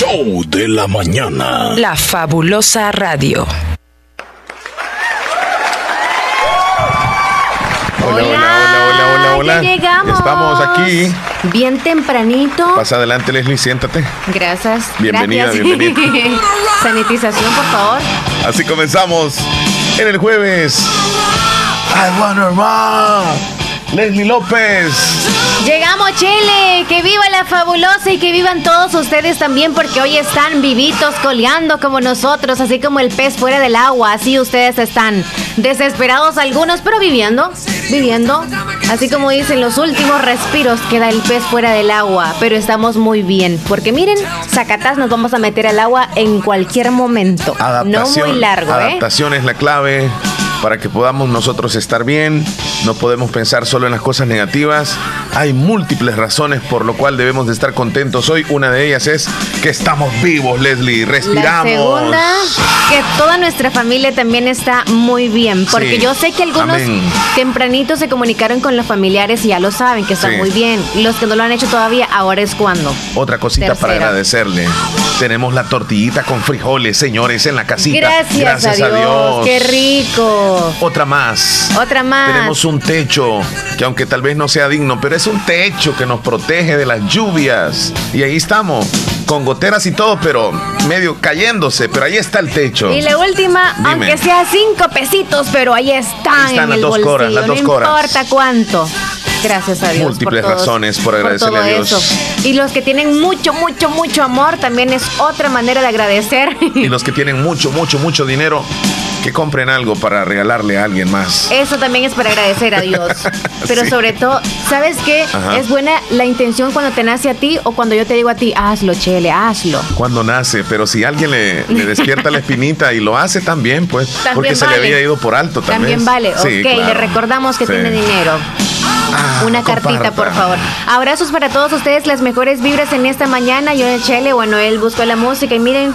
show de la mañana. La fabulosa radio. Hola, hola, hola, hola, hola. Ya llegamos. Estamos aquí. Bien tempranito. Pasa adelante, Leslie, siéntate. Gracias. Bienvenida, Gracias. bienvenida. Sanitización, por favor. Así comenzamos en el jueves. I wanna rock. Leslie López. Llegamos, Chile. Que viva la fabulosa y que vivan todos ustedes también, porque hoy están vivitos, coleando como nosotros, así como el pez fuera del agua. Así ustedes están desesperados algunos, pero viviendo, viviendo. Así como dicen los últimos respiros, queda el pez fuera del agua, pero estamos muy bien, porque miren, Zacatás nos vamos a meter al agua en cualquier momento. No muy largo, ¿eh? Adaptación es la clave para que podamos nosotros estar bien. No podemos pensar solo en las cosas negativas. Hay múltiples razones por lo cual debemos de estar contentos hoy. Una de ellas es que estamos vivos, Leslie. Respiramos. La segunda, que toda nuestra familia también está muy bien. Porque Sí. yo sé que algunos Amén. tempranitos se comunicaron con los familiares y ya lo saben, que están Sí. muy bien. Los que no lo han hecho todavía, ahora es cuando. Otra cosita para agradecerle. Tenemos la tortillita con frijoles, señores, en la casita. Gracias, a, Dios, Qué rico. Otra más. Otra más. Tenemos un techo que aunque tal vez no sea digno, pero es un techo que nos protege de las lluvias. Y ahí estamos, con goteras y todo, pero medio cayéndose, pero ahí está el techo. Y la última, Dime. aunque sea cinco pesitos, pero ahí están, Ahí están en las el dos bolsillo. coras, las no dos coras. importa cuánto. Gracias a Dios. Múltiples por todos- razones por agradecerle todo a Dios. eso. Y los que tienen mucho, mucho, mucho amor también es otra manera de agradecer. Y los que tienen mucho, mucho, mucho dinero, que compren algo para regalarle a alguien más. Eso también es para agradecer a Dios. Pero Sí. sobre todo, ¿sabes qué? Ajá. Es buena la intención cuando te nace a ti o cuando yo te digo a ti, hazlo, Chele, hazlo. Cuando nace, pero si alguien le, le despierta la espinita y lo hace también, pues, También porque se le había ido por alto también. También vale. Sí, ok, le recordamos que Sí. tiene dinero. Ah, Una cartita, comparta. por favor. Abrazos para todos ustedes, las mejores vibras en esta mañana. Yo en Chele, bueno, él buscó la música y miren,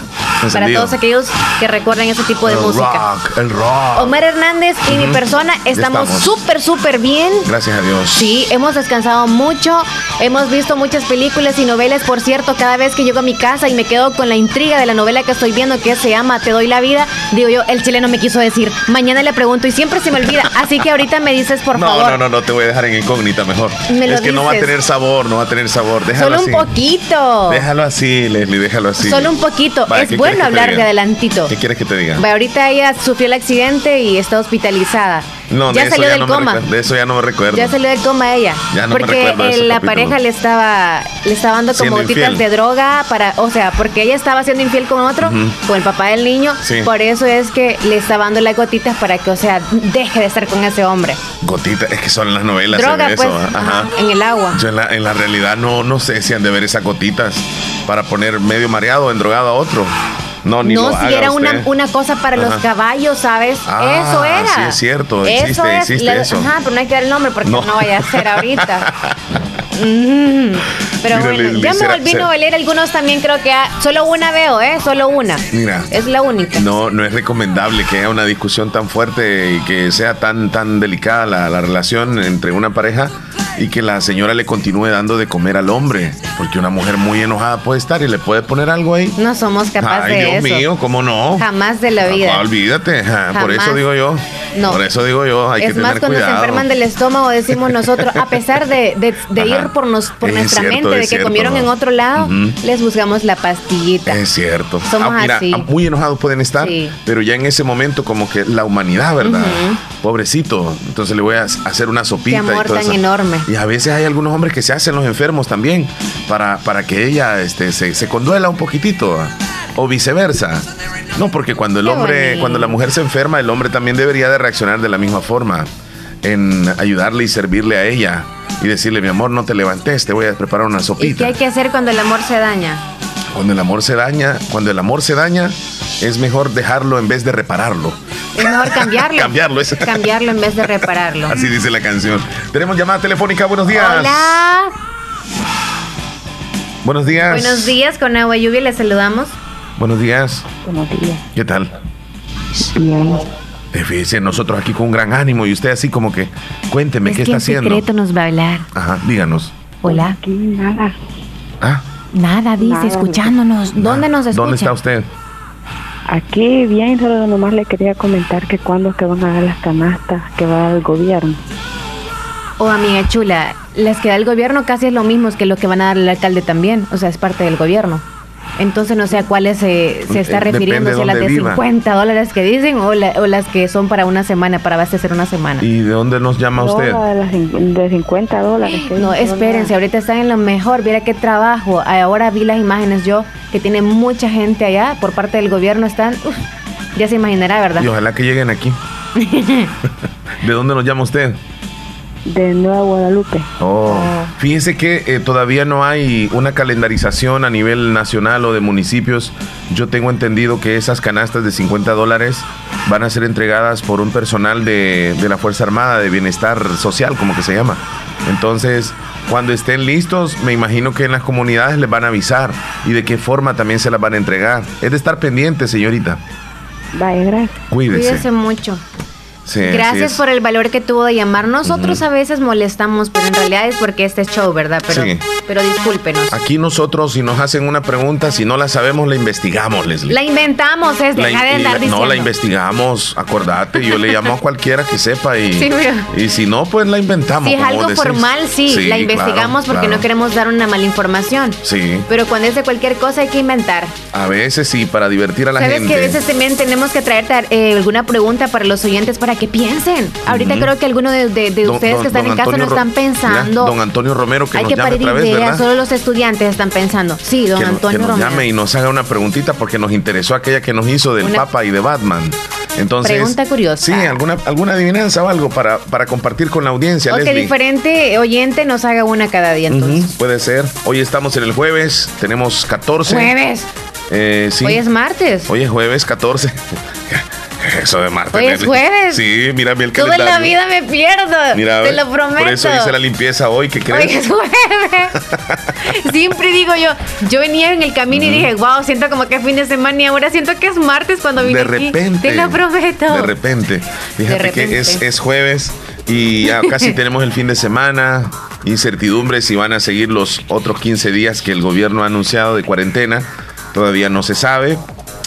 para todos aquellos que recuerdan ese tipo de el música. rock, el rock. Omar Hernández y mi persona estamos estamos. súper, súper bien. Gracias a Dios. Sí, hemos descansado mucho, hemos visto muchas películas y novelas, por cierto, cada vez que llego a mi casa y me quedo con la intriga de la novela que estoy viendo que se llama Te doy la vida, digo yo, el chileno me quiso decir, mañana le pregunto y siempre se me olvida, así que ahorita me dices por no, favor. no, no, no, te voy a dejar en incógnita mejor. Me lo es que no va a tener sabor, no va a tener sabor. Déjalo Solo un así. poquito. Déjalo así, Leslie, déjalo así. Solo un poquito. Vaya, es ¿qué bueno hablar de adelantito. ¿Qué quieres que te diga? Ahorita ella sufrió el accidente y está hospitalizada. No, de ya eso salió ya del no coma. de eso ya no me recuerdo. Ya salió del coma ella. Ya no me porque de la capítulo. pareja le estaba le estaba dando como gotitas de droga para, o sea, porque ella estaba siendo infiel con otro, con el papá del niño. Sí. Por eso es que le estaba dando las gotitas para que, o sea, deje de estar con ese hombre. Gotita, es que son las novelas. droga, pues, en el agua. Yo en la, en la realidad no, no sé si han de ver esas gotitas para poner medio mareado o endrogado a otro. No, ni no, lo si haga era una, usted. una cosa para los caballos, ¿sabes? Ah, eso era. sí, es cierto, Eso existe, es. existe La- eso. Ajá, pero no hay que dar el nombre porque No. no, vaya a ser ahorita. Mm, Pero Mira, bueno, ya me volví novelera, algunos también creo que solo una veo, ¿eh? Solo una. Mira. Es la única. No, no es recomendable que haya una discusión tan fuerte y que sea tan, tan delicada la, la relación entre una pareja y que la señora le continúe dando de comer al hombre. Porque una mujer muy enojada puede estar y le puede poner algo ahí. No somos capaces Ay, de Dios eso. mío, ¿cómo no? Jamás de la Ah, vida. olvídate, ajá, por eso digo yo. No. Por eso digo yo, hay es que más, tener cuando cuidado. se enferman del estómago, decimos nosotros, a pesar de, de- ir por, nos, por Es nuestra cierto, mente, de que cierto. comieron en otro lado, les buscamos la pastillita. Es cierto. Somos Ah, mira, así. ah, muy enojados pueden estar, Sí. pero ya en ese momento como que la humanidad, ¿verdad? Pobrecito. Entonces le voy a hacer una sopita. Qué amor y todo tan eso. enorme. Y a veces hay algunos hombres que se hacen los enfermos también para, para que ella este, se, se conduela un poquitito. O viceversa. No, porque cuando el Qué hombre, bonito. cuando la mujer se enferma, el hombre también debería de reaccionar de la misma forma. En ayudarle y servirle a ella. Y decirle, mi amor, no te levantes, te voy a preparar una ¿Y qué sopita. hay que hacer cuando el amor se daña? Cuando el amor se daña, cuando el amor se daña, es mejor dejarlo en vez de repararlo. Es mejor cambiarlo. Cambiarlo, es- Cambiarlo en vez de repararlo. Así dice la canción. Tenemos llamada telefónica, buenos días. Hola. Buenos días. Buenos días, con agua y lluvia les saludamos. Buenos días. Buenos días. ¿Qué tal? Bien. Fíjese, nosotros aquí con un gran ánimo y usted así como que, cuénteme, es ¿qué que está en haciendo? secreto nos va a hablar. Ajá, díganos. Hola. Aquí nada. Ah, Nada, dice, Nada, escuchándonos. ¿Dónde nos escucha? ¿Dónde está usted? Aquí bien, solo nomás le quería comentar que cuando es que van a dar las canastas que va al gobierno. Oh, amiga chula, las que da el gobierno casi es lo mismo que lo que van a dar el alcalde también. O sea, es parte del gobierno. Entonces no sé a cuáles se, se está Eh, refiriendo, si a las de viva. 50 dólares que dicen o, la- o las que son para una semana, para abastecer una semana. ¿Y de dónde nos llama No, usted? de, las cin- de 50 dólares. que No, espérense, dar. ahorita están en lo mejor. Mira qué trabajo. Ahora vi las imágenes yo, que tiene mucha gente allá por parte del gobierno. Están, uf, ya se imaginará, ¿verdad? Y ojalá que lleguen aquí. ¿De dónde nos llama usted? De Nueva Guadalupe. Oh. Fíjese que eh, todavía no hay una calendarización a nivel nacional o de municipios. Yo tengo entendido que esas canastas de 50 dólares van a ser entregadas por un personal de, de la Fuerza Armada de Bienestar Social, como que se llama. Entonces, cuando estén listos, me imagino que en las comunidades les van a avisar y de qué forma también se las van a entregar. Es de estar pendiente, señorita. Vaya, gracias. Cuídese. Cuídese mucho. Sí, Gracias por el valor que tuvo de llamar. Nosotros a veces molestamos, pero en realidad es porque este es show, ¿verdad? Pero, Sí. pero discúlpenos. Aquí nosotros, si nos hacen una pregunta, si no la sabemos, la investigamos, Leslie. La inventamos, es La deja de andar diciendo. no, la investigamos, acordate, yo le llamo a cualquiera que sepa y, Sí, y si no, pues la inventamos. Si es algo decís. formal, sí, la investigamos claro, porque claro. no queremos dar una mala información. Sí, Pero cuando es de cualquier cosa hay que inventar. a veces sí, para divertir a la ¿Sabes gente. que a veces también tenemos que traer eh, alguna pregunta para los oyentes para que piensen? Ahorita creo que algunos de, de- de Don- ustedes don- que están en casa no Antonio están pensando. Mira, don Antonio Romero, que hay nos que llame otra vez, ¿verdad? solo los estudiantes están pensando. Sí, don que, no- que Antonio nos Romero. llame y nos haga una preguntita porque nos interesó aquella que nos hizo del Una- Papa y de Batman. Entonces, Pregunta curiosa. Sí, alguna, alguna adivinanza o algo para, para compartir con la audiencia, O que Leslie. diferente oyente nos haga una cada día entonces. Ujú, puede ser. Hoy estamos en el jueves, tenemos 14. Jueves. Eh, sí. Hoy es martes. Hoy es jueves 14. Eso de martes. Hoy es jueves. Sí, mírame el calendario. la vida me pierdo. Mira, te lo prometo. Por eso hice la limpieza hoy, ¿qué Hoy crees? es jueves. Siempre digo yo, yo venía en el camino y dije, wow, siento como que es fin de semana y ahora siento que es martes cuando vine de aquí. repente. Te lo prometo. De repente. Fíjate repente. que es, es jueves y ya casi tenemos el fin de semana. Incertidumbre si van a seguir los otros 15 días que el gobierno ha anunciado de cuarentena. Todavía no se sabe.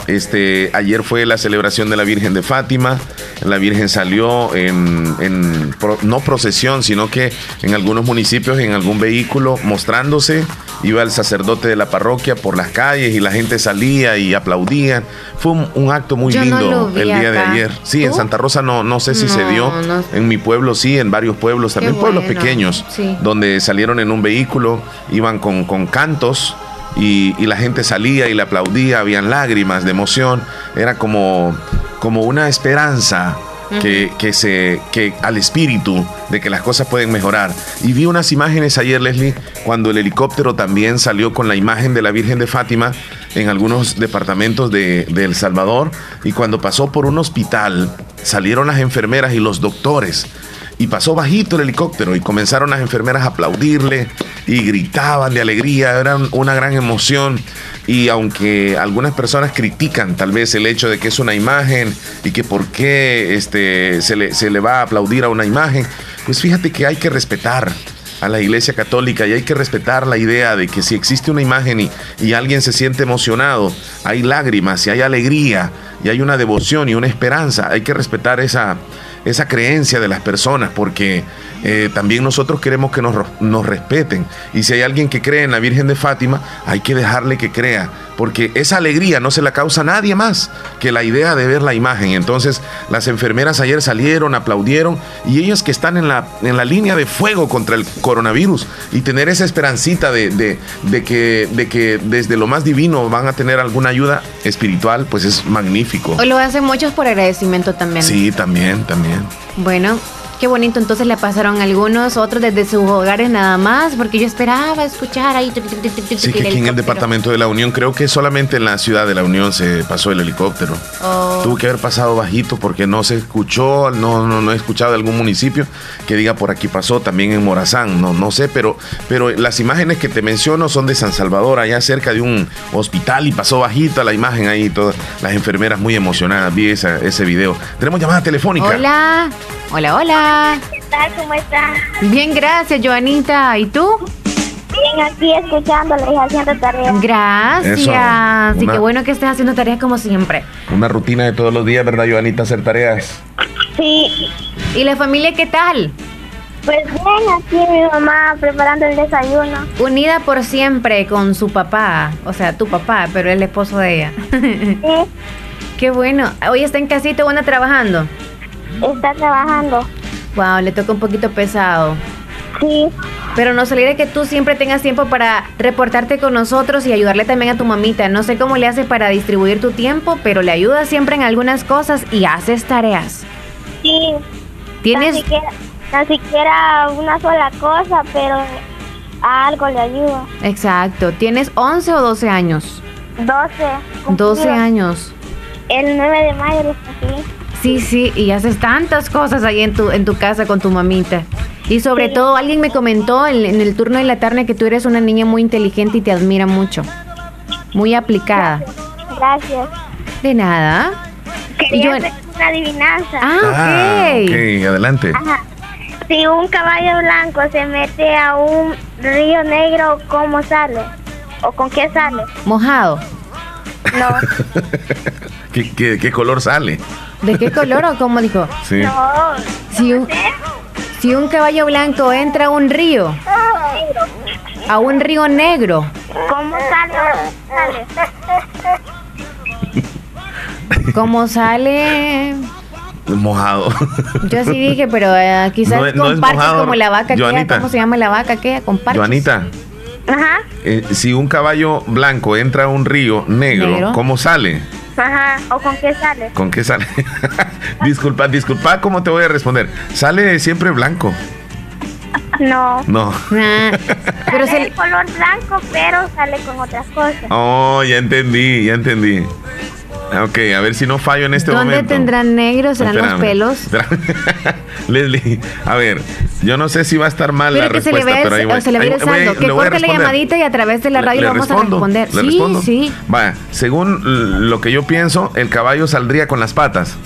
Este, ayer fue la celebración de la Virgen de Fátima. La Virgen salió en, en pro- no procesión, sino que en algunos municipios, en algún vehículo, mostrándose. Iba el sacerdote de la parroquia por las calles y la gente salía y aplaudían. Fue un, un acto muy Yo lindo el día de ayer. Sí, en. Santa Rosa no, no sé si No, se dio. no. En mi pueblo sí, en varios pueblos, también pueblos bueno, pequeños, sí. donde salieron en un vehículo, iban con, con cantos y, y la gente salía y le aplaudía, habían lágrimas de emoción. Era como, como una esperanza. Que, que se que al espíritu de que las cosas pueden mejorar y vi unas imágenes ayer Leslie cuando el helicóptero también salió con la imagen de la Virgen de Fátima en algunos departamentos de, de El Salvador y cuando pasó por un hospital salieron las enfermeras y los doctores y pasó bajito el helicóptero y comenzaron las enfermeras a aplaudirle y gritaban de alegría, era una gran emoción. Y aunque algunas personas critican tal vez el hecho de que es una imagen y que por qué este, se, le, se le va a aplaudir a una imagen, pues fíjate que hay que respetar a la Iglesia Católica y hay que respetar la idea de que si existe una imagen y, y alguien se siente emocionado, hay lágrimas y hay alegría y hay una devoción y una esperanza, hay que respetar esa, esa creencia de las personas porque eh, también nosotros queremos que nos, nos respeten y si hay alguien que cree en la Virgen de Fátima, hay que dejarle que crea porque esa alegría no se la causa nadie más que la idea de ver la imagen. Entonces las enfermeras ayer salieron, aplaudieron y ellos que están en la, en la línea de fuego contra el coronavirus y tener esa esperancita de, de- de que, de que desde lo más divino van a tener alguna ayuda espiritual, pues es magnífico. O lo hacen muchos por agradecimiento también. Sí, también, también. Bueno, qué bonito. Entonces le pasaron algunos, otros desde sus hogares nada más, porque yo esperaba escuchar ahí. Sí, que aquí en el departamento de la Unión, creo que solamente en la ciudad de la Unión se pasó el helicóptero. Oh. Tuvo que haber pasado bajito porque no se escuchó, no, no, no he escuchado de algún municipio que diga por aquí pasó, también en Morazán, no, no sé, pero, pero las imágenes que te menciono son de San Salvador, allá cerca de un hospital y pasó bajita la imagen ahí, todas las enfermeras muy emocionadas, vi esa- ese video. Tenemos llamada telefónica. Hola, hola, hola. ¿Qué tal? ¿Cómo está? Bien, gracias, Joanita. ¿Y tú? Bien, aquí escuchándole y haciendo tareas. Gracias. Eso, Y qué bueno que estés haciendo tareas como siempre. Una rutina de todos los días, ¿verdad, Joanita? Hacer tareas. Sí, ¿Y la familia qué tal? pues bien, aquí mi mamá preparando el desayuno. Unida por siempre con su papá, o sea, tu papá, pero el esposo de ella. Sí, Qué bueno. Hoy está en casita o anda trabajando. Está trabajando. Wow, le toca un poquito pesado. Sí, Pero nos alegra que tú siempre tengas tiempo para reportarte con nosotros y ayudarle también a tu mamita. No sé cómo le haces para distribuir tu tiempo, pero le ayudas siempre en algunas cosas y haces tareas. sí. Tienes... Tan siquiera, siquiera una sola cosa, pero a algo le ayuda. Exacto. ¿Tienes 11 o 12 años? 12. 12 cumplido. años. El 9 de mayo lo cumplí. Sí, sí, y haces tantas cosas ahí en tu, en tu casa con tu mamita. Y sobre Sí. todo, alguien me comentó en, en el turno de la tarde que tú eres una niña muy inteligente y te admira mucho. Muy aplicada. Gracias. De nada. Quería yo- hacer una adivinanza. Ah, Ah, ok. ok, adelante. Ajá. Si un caballo blanco se mete a un río negro, ¿cómo sale? ¿O con qué sale? Mojado. No, ¿Qué, qué, qué color sale? ¿De qué color o cómo dijo? Sí. no. Si un, si un caballo blanco entra a un río, a un río negro, ¿Cómo sale? Sale. ¿cómo sale? Mojado. Yo sí dije, pero eh, quizás No parches mojado, como la vaca. ¿Cómo se llama la vaca? aquella? Con parches. Joanita, Ajá, eh, si un caballo blanco entra a un río negro, Negro. ¿cómo sale? Ajá. ¿O con qué sale? ¿Con qué sale? disculpa, disculpa, ¿cómo te voy a responder? Sale siempre blanco. No. No. Ah, pero Sale se, de color blanco, pero sale con otras cosas. Oh, ya entendí, ya entendí. Ok, a ver si no fallo en este ¿dónde momento. tendrán negros? ¿Serán los pelos? Leslie, a ver, yo no sé si va a estar mal Pero la que se le respuesta, vea pero ahí voy. o se le ahí. Que corte la llamadita y a través de la radio Le- vamos respondo, a responder. le sí, respondo. sí. Vaya, según lo que yo pienso, el caballo saldría con las patas.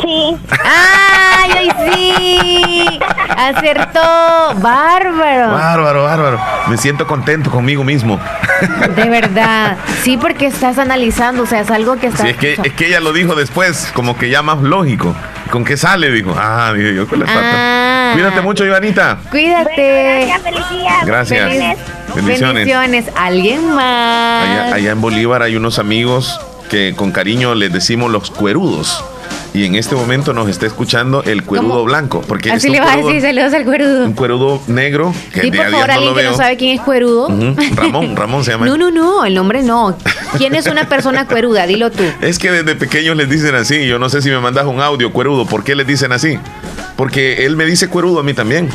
Sí, ¡Ay, ay, sí! Acertó. Bárbaro. Bárbaro, bárbaro. Me siento contento conmigo mismo. De verdad. Sí, porque estás analizando. O sea, es algo que está. Sí, es que, es que ella lo dijo después, como que ya más lógico. ¿Con qué sale? Dijo. Ah, dije yo con patas. Ah. Cuídate mucho, Ivanita. Cuídate. gracias, feliz día. Gracias. Bendiciones. Bendiciones. Bendiciones. ¿Alguien más? Allá, allá en Bolívar hay unos amigos que con cariño les decimos los cuerudos. Y en este momento nos está escuchando el cuerudo ¿Cómo? blanco. Porque Así le vas a decir saludos al cuerudo. Un cuerudo negro que Sí, día por favor, no lo alguien que no sabe quién es cuerudo. Ramón, Ramón se llama. No, no, no, el nombre no. ¿Quién es una persona cueruda? Dilo tú. Es que desde pequeños les dicen así. Yo no sé si me mandas un audio cuerudo. ¿Por qué les dicen así? Porque él me dice cuerudo a mí también.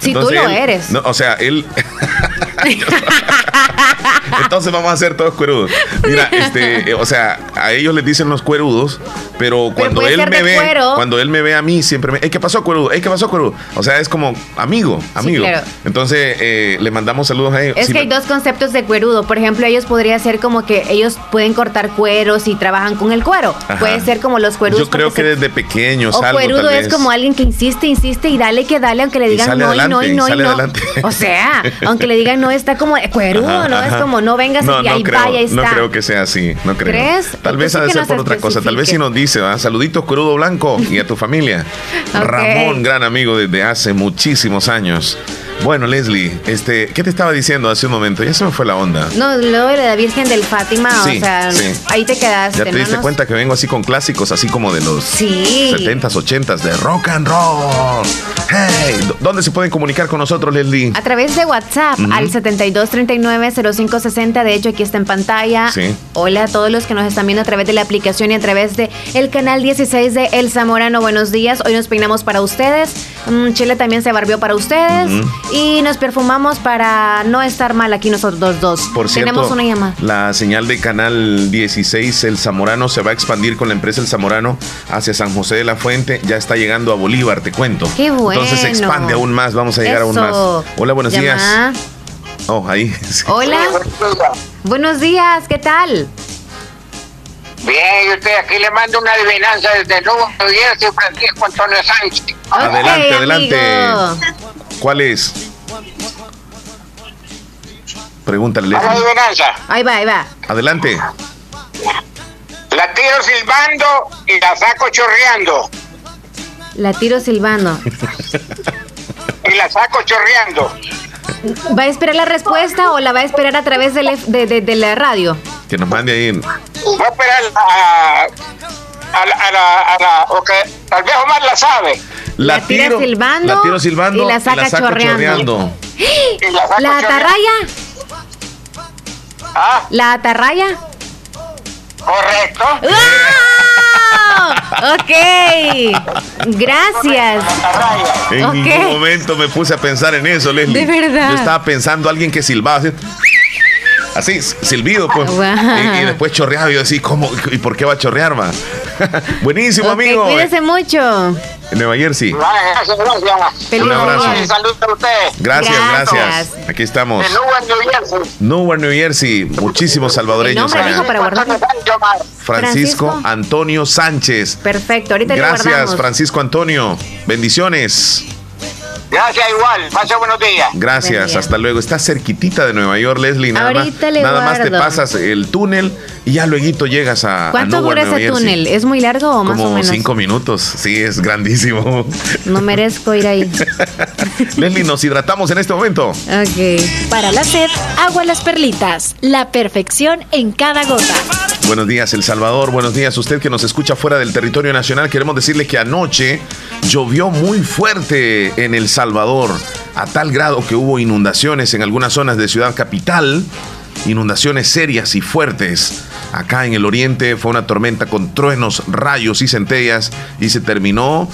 Si tú lo él- eres. no, o sea, él. Entonces vamos a ser todos cuerudos. Mira, este, eh, o sea, a ellos les dicen los cuerudos, pero cuando él me ve, cuero. cuando él me ve a mí, siempre me, "Ey, ¿qué pasó, cuerudo? Ey, ¿qué pasó, cuerudo? O sea, es como amigo, amigo. claro. Entonces, eh, le mandamos saludos a ellos. Es Si que hay dos conceptos de cuerudo. Por ejemplo, ellos podría ser como que ellos pueden cortar cueros y trabajan con el cuero. Ajá. Puede ser como los cuerudos. Yo creo que se- desde pequeños O algo, cuerudo es como alguien que insiste, insiste y dale que dale, aunque le digan no y no y no y no. adelante. O sea, aunque le digan no, está como cuerudo, Ajá, ¿no? Es como no vengas No, y no ahí creo, vaya, está. No creo que sea así, no creo. ¿Crees? Tal vez Entonces, ha de ser por otra cosa. Tal vez si nos dice, ¿va? Saluditos, Crudo Blanco y a tu familia. Ramón, gran amigo desde hace muchísimos años. Bueno, Leslie, este, ¿qué te estaba diciendo hace un momento? Ya se me fue la onda. No, lo de la Virgen del Fátima, Sí, o sea, sí. ahí te quedaste. Ya te diste cuenta que vengo así con clásicos, así como de los Sí. 70s, 80s, de rock and roll. Hey, ¿dó- ¿dónde se pueden comunicar con nosotros, Leslie? A través de WhatsApp al 7239-0560. De hecho, aquí está en pantalla. Sí. Hola a todos los que nos están viendo a través de la aplicación y a través de el canal 16 de El Zamorano. Buenos días. Hoy nos peinamos para ustedes. Mm, Chile también se barbió para ustedes. Y nos perfumamos para no estar mal aquí nosotros dos. Por cierto, Tenemos una llamada. la señal de canal 16, el Zamorano, se va a expandir con la empresa El Zamorano hacia San José de la Fuente. Ya está llegando a Bolívar, te cuento. Qué bueno. Entonces se expande aún más, vamos a llegar aún más. Eso. Hola, buenos días. Oh, ahí. sí. Hola. Buenos días, ¿qué tal? Bien, y usted aquí le mando una adivinanza desde New Jersey, Francisco Antonio Sánchez. Adelante, Ok, adelante. ¿Cuál es? Pregúntale. Ahí va, ahí va. Adelante. La tiro silbando y la saco chorreando. La tiro silbando. Y la saco chorreando. ¿Va a esperar la respuesta o la va a esperar a través de, de- de la radio? Que nos mande ahí. Voy a esperar a, a, la- a la, a la, ok, tal vez Omar la sabe. La tira silbando la tiro silbando y la saca saco chorreando. Y la saco ¿La chorreando. atarraya? Ah, ¿La atarraya? correcto. ¡Wow! Ok. Gracias. Atarraya. En ningún momento me puse a pensar en eso, Leslie. De verdad. Yo estaba pensando alguien que silbaba así. Así, silbido, pues. Wow. Y, y después chorreaba. Y yo decía, ¿cómo? ¿Y por qué va a chorrear, ma? Buenísimo, Ok, amigo. cuídese mucho. En Nueva Jersey. Gracias, gracias. Feliz Un abrazo. día. Y saludos a usted. Gracias, gracias. Gracias. Aquí estamos. De Newark, New Jersey. Newark, New Jersey. Muchísimos salvadoreños El allá. para. Francisco, Francisco. Antonio Sánchez. Perfecto, ahorita Gracias, guardamos. Francisco Antonio. Bendiciones. Gracias igual. Pase buenos días. Buen Gracias, día. hasta luego. Está cerquitita de Nueva York, Leslie. Nada Ahorita más, le nada más te pasas el túnel y ya luego llegas a. a ¿Cuánto dura Nueva ese Jersey. túnel? ¿Es muy largo o más o Como menos? cinco minutos. Sí, es grandísimo. No merezco ir ahí. Leslie, nos hidratamos en este momento. Ok. Para la sed, agua las perlitas. La perfección en cada gota. Buenos días, El Salvador. Buenos días, usted que nos escucha fuera del territorio nacional. Queremos decirle que anoche llovió muy fuerte en El Salvador, a tal grado que hubo inundaciones en algunas zonas de Ciudad Capital. Inundaciones serias y fuertes. Acá en el oriente fue una tormenta con truenos, rayos y centellas y se terminó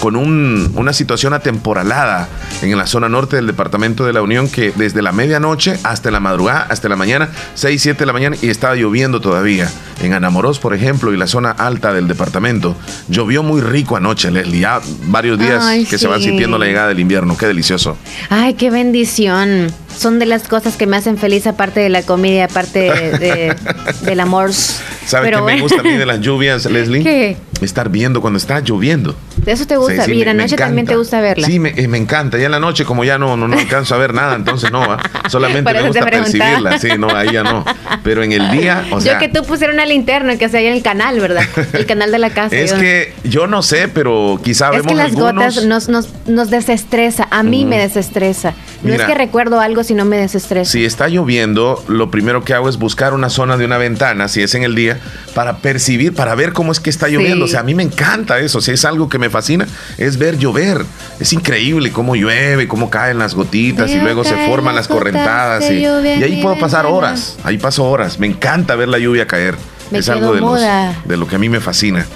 con un- una situación atemporalada en la zona norte del departamento de la Unión que desde la medianoche hasta la madrugada, hasta la mañana, 6, 7 de la mañana y estaba lloviendo todavía. En Anamorós, por ejemplo, y la zona alta del departamento. Llovió muy rico anoche, Leslie. Ya varios días Ay, que se van sintiendo la llegada del invierno. Qué delicioso. Ay, qué bendición. Son de las cosas que me hacen feliz, aparte de la comida, aparte de, de- del amor. ¿Sabe Pero qué me bueno. gusta a mí de las lluvias, Leslie? ¿Qué? Estar viendo cuando está lloviendo. De eso te gusta. Sí, sí, la me- me noche también encanta. te gusta verla. Sí, me, eh, me encanta. Ya en la noche, como ya no, no, no alcanzo a ver nada, entonces no, ¿va? solamente me gusta percibirla. Sí, no, ahí ya no. Pero en el día, o sea. yo que tú pusieron una linterna que se en el canal, ¿verdad? El canal de la casa. Es yo- que yo no sé, pero quizá Es vemos que las algunos. gotas nos, nos, nos desestresa. A mí me desestresa. No Mira. es que recuerdo algo, sino me desestresa. Si está lloviendo, lo primero que hago es buscar una zona de una ventana, si es en el día, para percibir, para ver cómo es que está lloviendo. Sí. O sea, a mí me encanta eso. Si es algo que me fascina, es ver llover. Es increíble cómo llueve, cómo caen las gotitas y luego se forman las correntadas. Y, ahí puedo pasar horas. Ahí paso horas. Me encanta ver la lluvia caer. Me es algo de, los- de lo que a mí me fascina.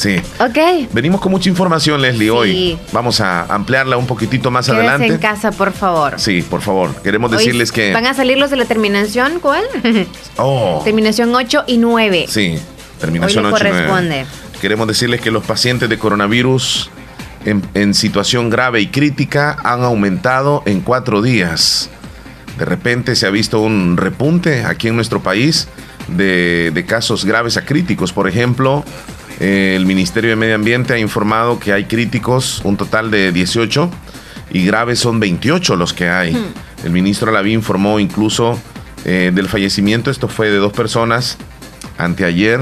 Sí. Ok. Venimos con mucha información, Leslie, Sí. hoy. Vamos a ampliarla un poquitito más Quédese adelante. en casa, por favor. Sí, por favor. Queremos Hoy decirles que. ¿Van a salir los de la terminación? ¿Cuál? Oh. terminación 8 y 9. Sí, terminación Hoy le 8 y nueve. corresponde. Queremos decirles que los pacientes de coronavirus en, en situación grave y crítica han aumentado en cuatro días. De repente se ha visto un repunte aquí en nuestro país de, de casos graves a críticos. Por ejemplo, eh, el Ministerio de Medio Ambiente ha informado que hay críticos, un total de 18, y graves son 28 los que hay. El ministro Alaví informó incluso eh, del fallecimiento, esto fue de dos personas anteayer,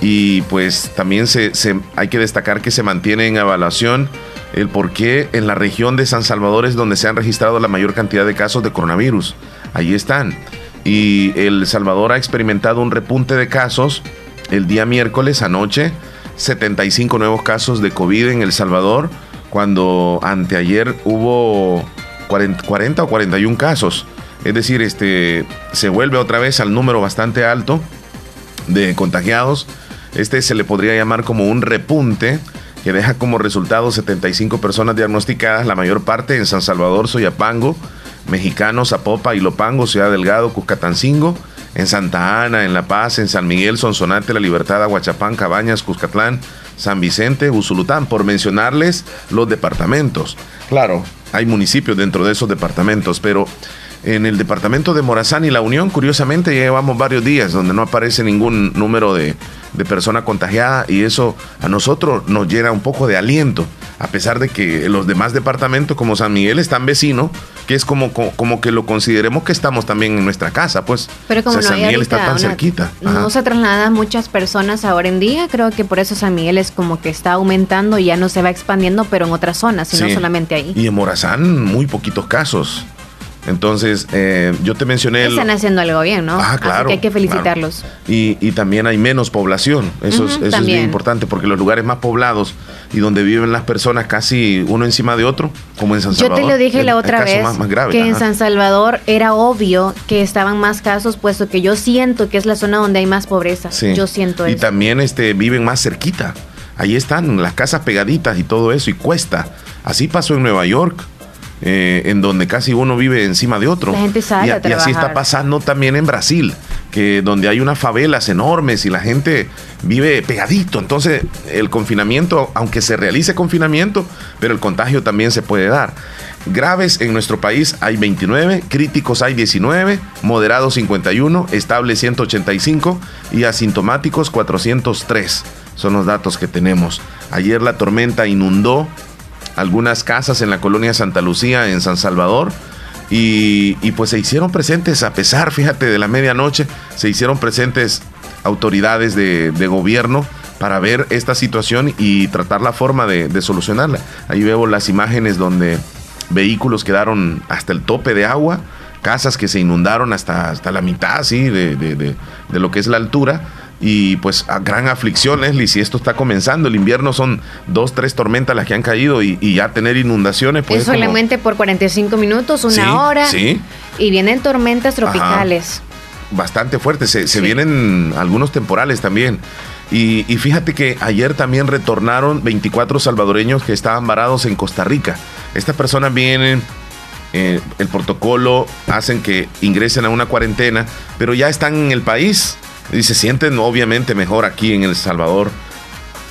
y pues también se, se- hay que destacar que se mantiene en evaluación el por qué en la región de San Salvador es donde se han registrado la mayor cantidad de casos de coronavirus. Ahí están. Y El Salvador ha experimentado un repunte de casos el día miércoles anoche, 75 nuevos casos de COVID en El Salvador, cuando anteayer hubo 40, 40 o 41 casos. Es decir, este, se vuelve otra vez al número bastante alto de contagiados. Este se le podría llamar como un repunte que deja como resultado 75 personas diagnosticadas, la mayor parte en San Salvador, Soyapango, Mexicano, Zapopa, Ilopango, Ciudad Delgado, Cuscatancingo, en Santa Ana, en La Paz, en San Miguel, Sonsonate, La Libertad, Aguachapán, Cabañas, Cuscatlán, San Vicente, Usulután, por mencionarles los departamentos. Claro, hay municipios dentro de esos departamentos, pero en el departamento de Morazán y La Unión, curiosamente, ya llevamos varios días donde no aparece ningún número de, de persona contagiada y eso a nosotros nos llena un poco de aliento. a pesar de que los demás departamentos como San Miguel están vecinos, que es como, como, que lo consideremos que estamos también en nuestra casa, pues. Pero como San Miguel está tan cerquita. No se trasladan muchas personas ahora en día, creo que por eso San Miguel es como que está aumentando y ya no se va expandiendo, pero en otras zonas, sino solamente ahí. Y en Morazán muy poquitos casos. Entonces, eh, yo te mencioné... Están haciendo algo bien, ¿no? Ah, claro. Así que hay que felicitarlos. Y, y, también hay menos población. Eso, es, eso es bien importante porque los lugares más poblados y donde viven las personas casi uno encima de otro, como en San Salvador. Yo te lo dije la otra vez que en San Salvador era obvio que estaban más casos, puesto que yo siento que es la zona donde hay más pobreza. Sí. Yo siento eso. Y también este, viven más cerquita. Ahí están las casas pegaditas y todo eso y cuesta. Así pasó en Nueva York. Eh, en donde casi uno vive encima de otro. La gente sale y, y así está pasando también en Brasil, que donde hay unas favelas enormes y la gente vive pegadito. Entonces, el confinamiento, aunque se realice confinamiento, pero el contagio también se puede dar. Graves en nuestro país hay 29, críticos hay 19, moderados 51, estables 185 y asintomáticos 403. Son los datos que tenemos. Ayer la tormenta inundó algunas casas en la colonia Santa Lucía, en San Salvador. Y, pues se hicieron presentes, a pesar, fíjate, de la medianoche, se hicieron presentes autoridades de, gobierno para ver esta situación y tratar la forma de, solucionarla. Ahí veo las imágenes donde vehículos quedaron hasta el tope de agua, casas que se inundaron hasta, hasta la mitad, ¿sí? de, de lo que es la altura y pues a gran aflicción, Leslie, si esto está comenzando, el invierno son dos, tres tormentas las que han caído y, ya tener inundaciones. Pues, es solamente por 45 minutos, una hora. Sí. Y vienen tormentas tropicales. Bastante fuertes, se, vienen algunos temporales también. Y, fíjate que ayer también retornaron 24 salvadoreños que estaban varados en Costa Rica. Estas personas vienen, eh, el protocolo hacen que ingresen a una cuarentena, pero ya están en el país y se sienten obviamente mejor aquí en El Salvador.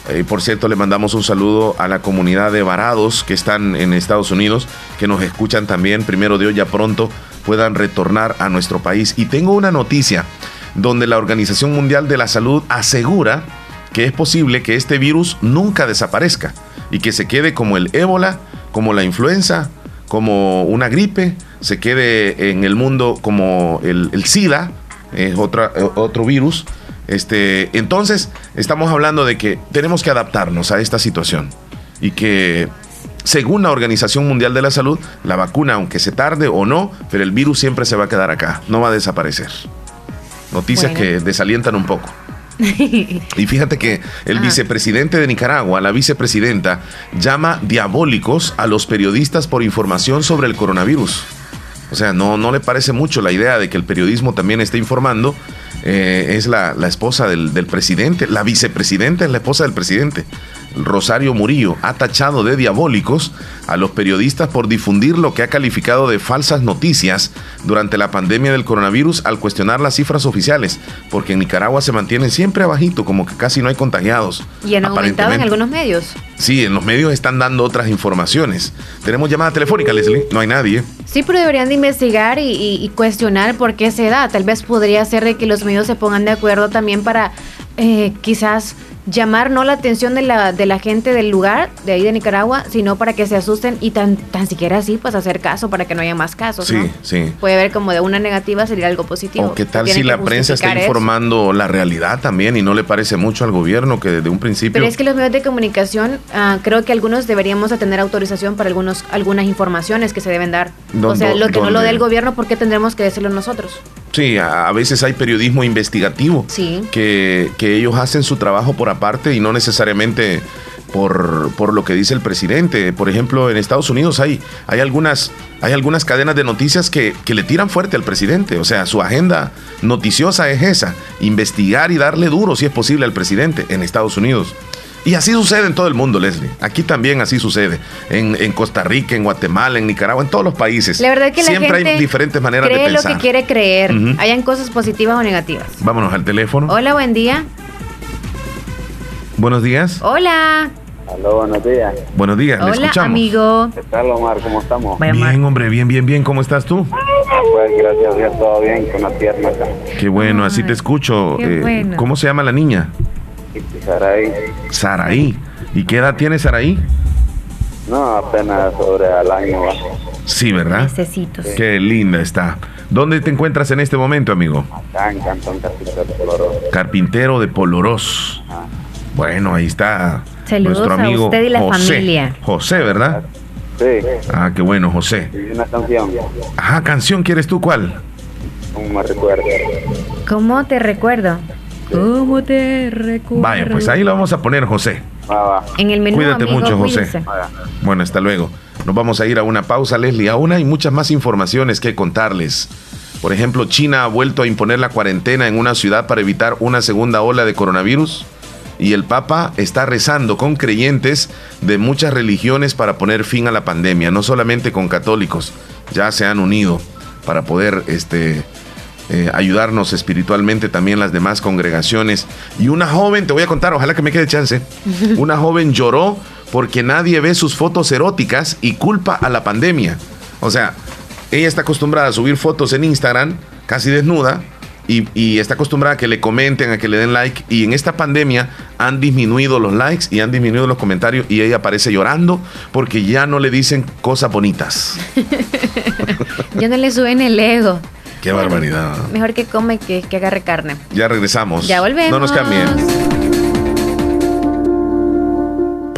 Eh, por cierto, le mandamos un saludo a la comunidad de varados que están en Estados Unidos, que nos escuchan también. Primero de hoy ya pronto puedan retornar a nuestro país. Y tengo una noticia donde la Organización Mundial de la Salud asegura que es posible que este virus nunca desaparezca y que se quede como el ébola, como la influenza, como una gripe, se quede en el mundo como el, el SIDA, es otra, otro virus. Este, entonces, estamos hablando de que tenemos que adaptarnos a esta situación y que, según la Organización Mundial de la Salud, la vacuna, aunque se tarde o no, pero el virus siempre se va a quedar acá, no va a desaparecer. Noticias que desalientan un poco. y fíjate que el vicepresidente de Nicaragua, la vicepresidenta, llama diabólicos a los periodistas por información sobre el coronavirus. O sea, no, no le parece mucho la idea de que el periodismo también esté informando. Eh, es la, esposa del, del, presidente, la vicepresidenta es la esposa del presidente. Rosario Murillo ha tachado de diabólicos a los periodistas por difundir lo que ha calificado de falsas noticias durante la pandemia del coronavirus al cuestionar las cifras oficiales, porque en Nicaragua se mantienen siempre abajito, como que casi no hay contagiados. ¿Y han aumentado en algunos medios? Sí, en los medios están dando otras informaciones. Tenemos llamada telefónica, Leslie, no hay nadie. Sí, pero deberían de investigar y, y cuestionar por qué se da. Tal vez podría ser de que los medios se pongan de acuerdo también para eh, quizás llamar no la atención de la, de la gente del lugar, de ahí de Nicaragua, sino para que se asusten y tan, tan siquiera así, pues hacer caso para que no haya más casos. Sí, sí. Puede haber como de una negativa sería algo positivo. O qué tal si la prensa está informando la realidad también y no le parece mucho al gobierno que desde un principio... Pero es que los medios de comunicación, ah, creo que algunos deberíamos tener autorización para algunos, algunas informaciones que se deben dar. o sea, lo que no lo dé el gobierno, ¿por qué tendremos que decirlo nosotros? Sí, a, veces hay periodismo investigativo sí. que, que ellos hacen su trabajo por aparte y no necesariamente por, por, lo que dice el presidente. Por ejemplo, en Estados Unidos hay, hay, algunas, hay algunas cadenas de noticias que, que, le tiran fuerte al presidente. O sea, su agenda noticiosa es esa, investigar y darle duro, si es posible, al presidente en Estados Unidos. Y así sucede en todo el mundo, Leslie. Aquí también así sucede. En, Costa Rica, en Guatemala, en Nicaragua, en todos los países. La verdad que Siempre hay diferentes maneras de pensar. Lo que quiere creer. Hayan cosas positivas o negativas. Vámonos al teléfono. Hola, buen día. Buenos días. Hola. Hola, buenos días. Buenos días, Hola, escuchamos. amigo. ¿Qué tal, Omar? ¿Cómo estamos? Bien, hombre, bien, bien, bien. ¿Cómo estás tú? Pues gracias a Dios, todo bien, con la pierna acá. Qué bueno, así te escucho. Qué bueno. ¿Cómo se llama la niña? Saraí. Saraí. ¿Y qué edad tiene Saraí? No, apenas sobre al año. ¿va? Sí, ¿verdad? Necesitos. Qué linda está. ¿Dónde te encuentras en este momento, amigo? Acá en Cantón Carpintero de Colorado. Carpintero de Polorós. Bueno, ahí está Saludos nuestro a amigo usted y la José. familia. José, ¿verdad? Sí, Ah, qué bueno, José. y una canción, Ajá, canción, ¿quieres tú cuál? como me recuerda. ¿Cómo te recuerdo? ¿Cómo te recuerdo? Vaya, pues ahí lo vamos a poner, José. En el menú, Cuídate amigo, mucho, José. Bueno, hasta luego. Nos vamos a ir a una pausa, Leslie. Aún hay muchas más informaciones que contarles. Por ejemplo, China ha vuelto a imponer la cuarentena en una ciudad para evitar una segunda ola de coronavirus. Y el Papa está rezando con creyentes de muchas religiones para poner fin a la pandemia, no solamente con católicos. Ya se han unido para poder este, eh, ayudarnos espiritualmente también las demás congregaciones. Y una joven, te voy a contar, ojalá que me quede chance, una joven lloró porque nadie ve sus fotos eróticas y culpa a la pandemia. O sea, ella está acostumbrada a subir fotos en Instagram, casi desnuda, y, y está acostumbrada a que le comenten, a que le den like, y en esta pandemia han disminuido los likes y han disminuido los comentarios, y ella aparece llorando porque ya no le dicen cosas bonitas. Ya no le suben el ego. Qué barbaridad. Mejor que come que, que agarre carne. Ya regresamos. Ya volvemos. No nos cambien.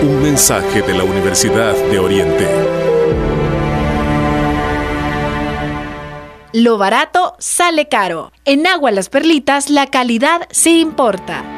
Un mensaje de la Universidad de Oriente. Lo barato sale caro. En Agua Las Perlitas la calidad sí importa.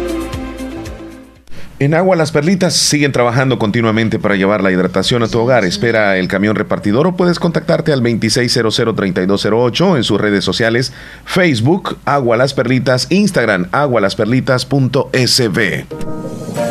En Agua Las Perlitas siguen trabajando continuamente para llevar la hidratación a tu hogar. Espera el camión repartidor o puedes contactarte al 2600-3208 en sus redes sociales, Facebook, Agua Las Perlitas, Instagram, agualasperlitas.sb.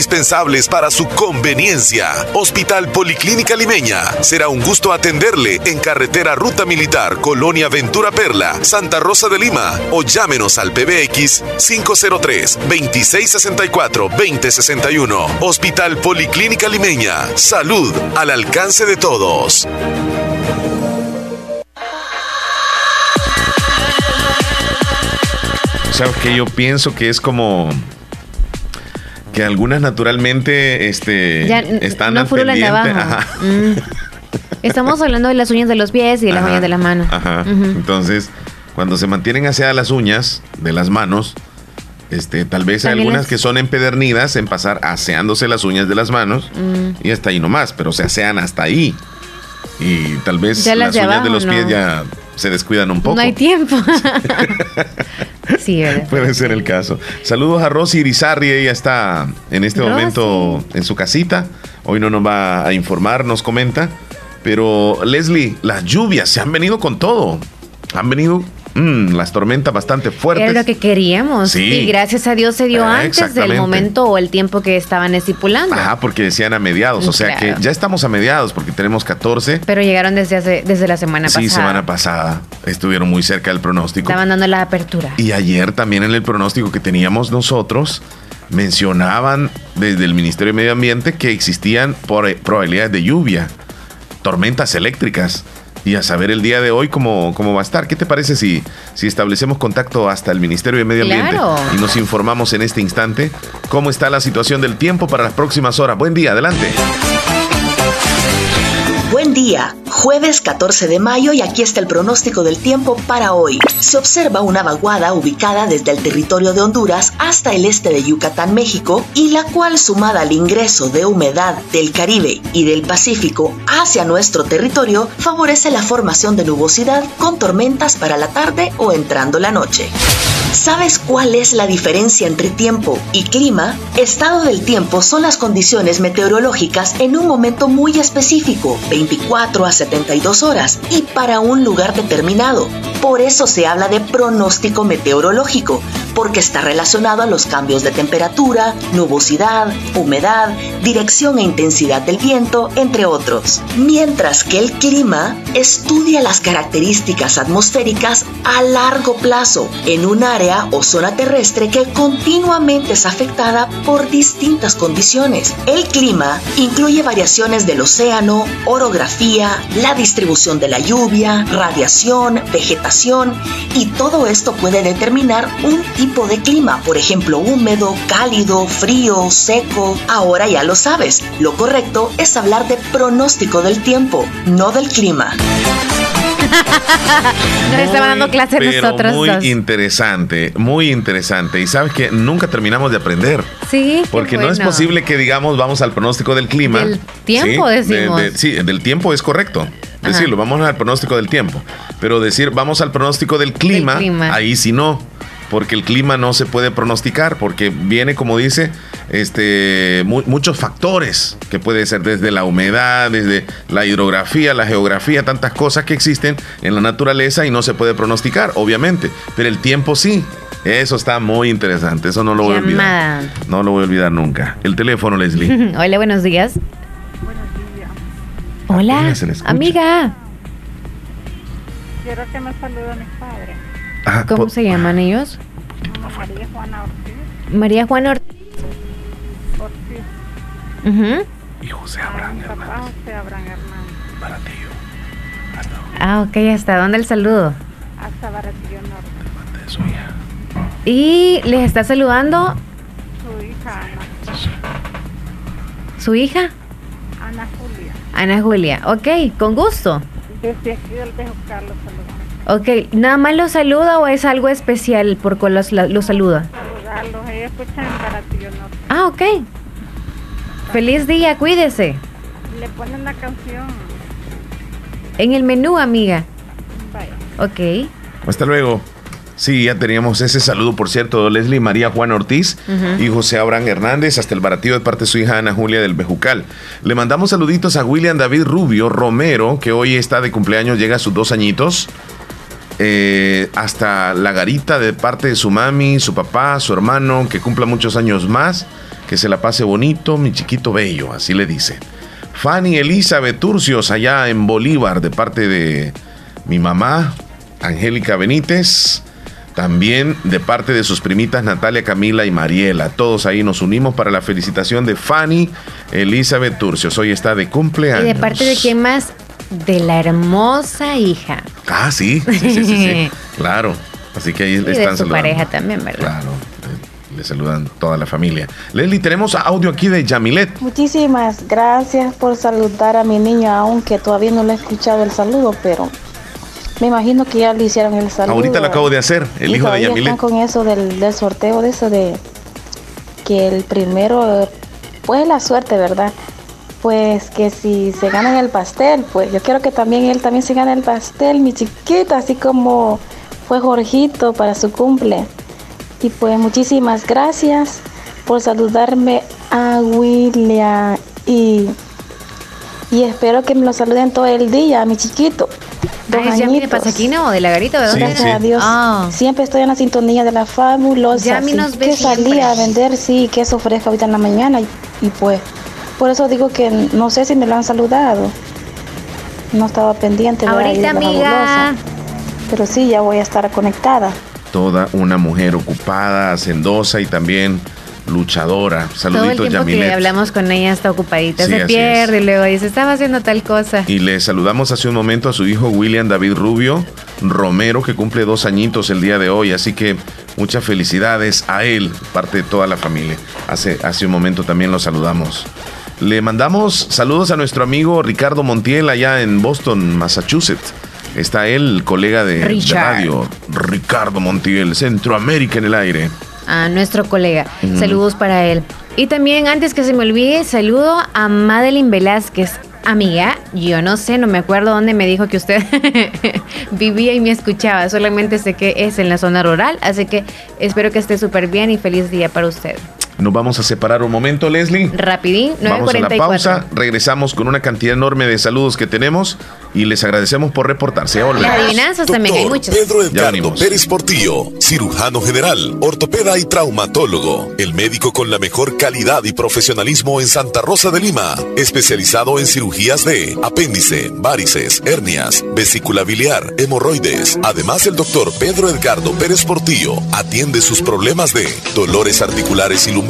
indispensables para su conveniencia. Hospital Policlínica Limeña. Será un gusto atenderle en carretera Ruta Militar, Colonia Ventura Perla, Santa Rosa de Lima o llámenos al PBX 503-2664-2061. Hospital Policlínica Limeña. Salud al alcance de todos. ¿Sabes que Yo pienso que es como que algunas naturalmente este, Ya, están no al pendiente. Ajá, Mm. Estamos hablando de las uñas de los pies y de las Ajá. uñas de las manos. ajá. Entonces, cuando se mantienen hacia las uñas de las manos, este, tal vez hay algunas las- que son empedernidas en pasar aseándose las uñas de las manos Mm. y hasta ahí nomás, pero se asean hasta ahí. Y tal vez Ya las uñas de los pies no. ya se descuidan un poco. No hay tiempo. sí. Puede ser el caso. Saludos a Rosy Irizarri, ella está en este Rosy. momento en su casita. Hoy no nos va a informar, nos comenta. Pero Leslie, las lluvias se han venido con todo. Han venido mm, las tormentas bastante fuertes. Era lo que queríamos. Sí. Y gracias a Dios se dio Ah, antes del momento o el tiempo que estaban estipulando. Ajá, porque decían a mediados. O sea Claro. que ya estamos a mediados porque tenemos 14. Pero llegaron desde hace, desde la semana Sí, pasada. semana pasada. Estuvieron muy cerca del pronóstico. Estaban dando la apertura. Y ayer también en el pronóstico que teníamos nosotros, mencionaban desde el Ministerio de Medio Ambiente que existían probabilidades de lluvia, tormentas eléctricas. Y a saber el día de hoy cómo, cómo va a estar. ¿Qué te parece si, si establecemos contacto hasta el Ministerio de Medio Ambiente Claro. y nos informamos en este instante cómo está la situación del tiempo para las próximas horas? Buen día, adelante. Buen día, jueves 14 de mayo y aquí está el pronóstico del tiempo para hoy. Se observa una vaguada ubicada desde el territorio de Honduras hasta el este de Yucatán, México, y la cual sumada al ingreso de humedad del Caribe y del Pacífico hacia nuestro territorio favorece la formación de nubosidad con tormentas para la tarde o entrando la noche. ¿Sabes cuál es la diferencia entre tiempo y clima? Estado del tiempo son las condiciones meteorológicas en un momento muy específico, 24 a 72 horas, y para un lugar determinado. Por eso se habla de pronóstico meteorológico, porque está relacionado a los cambios de temperatura, nubosidad, humedad, dirección e intensidad del viento, entre otros. Mientras que el clima estudia las características atmosféricas a largo plazo en un área o zona terrestre que continuamente es afectada por distintas condiciones. El clima incluye variaciones del océano, orografía, la distribución de la lluvia, radiación, vegetación y todo esto puede determinar un tipo de clima, por ejemplo, húmedo, cálido, frío, seco. Ahora ya lo sabes, lo correcto es hablar de pronóstico del tiempo, no del clima. Nos estaban dando clases nosotros muy dos. interesante, muy interesante. Y sabes que nunca terminamos de aprender. Sí, Porque no es posible que digamos vamos al pronóstico del clima. Del tiempo, ¿sí? decimos. De- de- sí, del tiempo es correcto. Ajá. Decirlo, vamos al pronóstico del tiempo. Pero decir vamos al pronóstico del clima, clima. ahí sí no. Porque el clima no se puede pronosticar, porque viene, como dice, este, mu- muchos factores que puede ser desde la humedad, desde la hidrografía, la geografía, tantas cosas que existen en la naturaleza y no se puede pronosticar, obviamente. Pero el tiempo sí. Eso está muy interesante, eso no lo voy a olvidar. No lo voy a olvidar nunca. El teléfono, Leslie. Hola, buenos días. Hola, se le escucha. amiga. Quiero que me salude a mis padres. Ah, ¿Cómo se llaman ellos? María Juana Ortiz. María Juan Ortiz. Ortiz. Ujú. Y José Abraham Mi papá José Abraham Hernández. Para ti. Ah, ok, ¿hasta dónde el saludo? Hasta Baratillo Norte. Y les está saludando Su hija Ana. su hija, Ana Julia. Ana Julia. Ok, con gusto. Desde aquí del Dejo Carlos saludamos. Ok, ¿nada más los saluda o es algo especial por cual los, los saluda? Saludarlos. Ellos escuchan en Baratillo Norte. Ah, ok. Feliz día, cuídese. Le ponen la canción. En el menú, amiga. Vaya. Ok. Hasta luego. Sí, ya teníamos ese saludo, por cierto, de Leslie María Juan Ortiz y José Abraham Hernández, hasta el baratío de parte de su hija Ana Julia del Bejucal. Le mandamos saluditos a William David Rubio Romero, que hoy está de cumpleaños, llega a sus dos añitos. Eh, hasta la garita de parte de su mami, su papá, su hermano, que cumpla muchos años más, que se la pase bonito, mi chiquito bello, así le dice. Fanny Elizabeth Turcios, allá en Bolívar, de parte de mi mamá, Angélica Benítez. También de parte de sus primitas Natalia, Camila y Mariela. Todos ahí nos unimos para la felicitación de Fanny Elizabeth Turcios. Hoy está de ¿Y cumpleaños. de parte de quién más? De la hermosa hija. Ah, sí, sí, sí, sí, sí. claro. Así que ahí Y le de están su saludando. pareja también, ¿verdad? Claro, le, saludan toda la familia. Leslie, tenemos audio aquí de Yamilet. Muchísimas gracias por saludar a mi niño, aunque todavía no le he escuchado el saludo, pero me imagino que ya le hicieron el saludo. Ahorita lo acabo de hacer, el Y hijo de Yamilet. están con eso del, del sorteo, de eso de que el primero, pues la suerte, ¿verdad? Pues que si se ganan el pastel, pues yo quiero que también él también se gane el pastel, mi chiquita, así como fue Jorgito para su cumple. Y pues muchísimas gracias por saludarme a William y, y espero que me lo saluden todo el día, mi chiquito. Dos Ah, ¿es Yami de. Pasaquino o de la Garita? ¿De dónde Gracias es? a Dios. Siempre estoy en la sintonía de la fabulosa. Yami sí, nos ve que siempre. salía a vender, sí, queso fresco ahorita en la mañana. Y, y pues, por eso digo que no sé si me lo han saludado. No estaba pendiente de ahí de Ahorita, la amiga. fabulosa. Pero sí, ya voy a estar conectada. Toda una mujer ocupada, hacendosa y también luchadora. Todo el Saluditos, tiempo que Yamilet. hablamos con ella está ocupadita. Sí, se pierde y luego dice, estaba haciendo tal cosa. Y le saludamos hace un momento a su hijo William David Rubio Romero, que cumple dos añitos el día de hoy. Así que muchas felicidades a él, parte de toda la familia. Hace, hace un momento también lo saludamos. Le mandamos saludos a nuestro amigo Ricardo Montiel allá en Boston, Massachusetts. Está él, colega de, radio, Ricardo Montiel, Centroamérica en el aire. A nuestro colega. Saludos para él. Y también, antes que se me olvide, saludo a Madeline Velázquez. Amiga, yo no sé, no me acuerdo dónde me dijo que usted vivía y me escuchaba. Solamente sé que es en la zona rural. Así que espero que esté súper bien y feliz día para usted. Nos vamos a separar un momento, Leslie. Rapidín, Vamos a la 9.44. pausa, regresamos con una cantidad enorme de saludos que tenemos y les agradecemos por reportarse. Las adivinanzas también hay muchas. Pedro Edgardo. Pérez Portillo, cirujano general, ortopeda y traumatólogo, el médico con la mejor calidad y profesionalismo en Santa Rosa de Lima, especializado en cirugías de apéndice, varices, hernias, vesícula biliar, hemorroides. Además, el doctor Pedro Edgardo Pérez Portillo atiende sus problemas de dolores articulares y lumbares,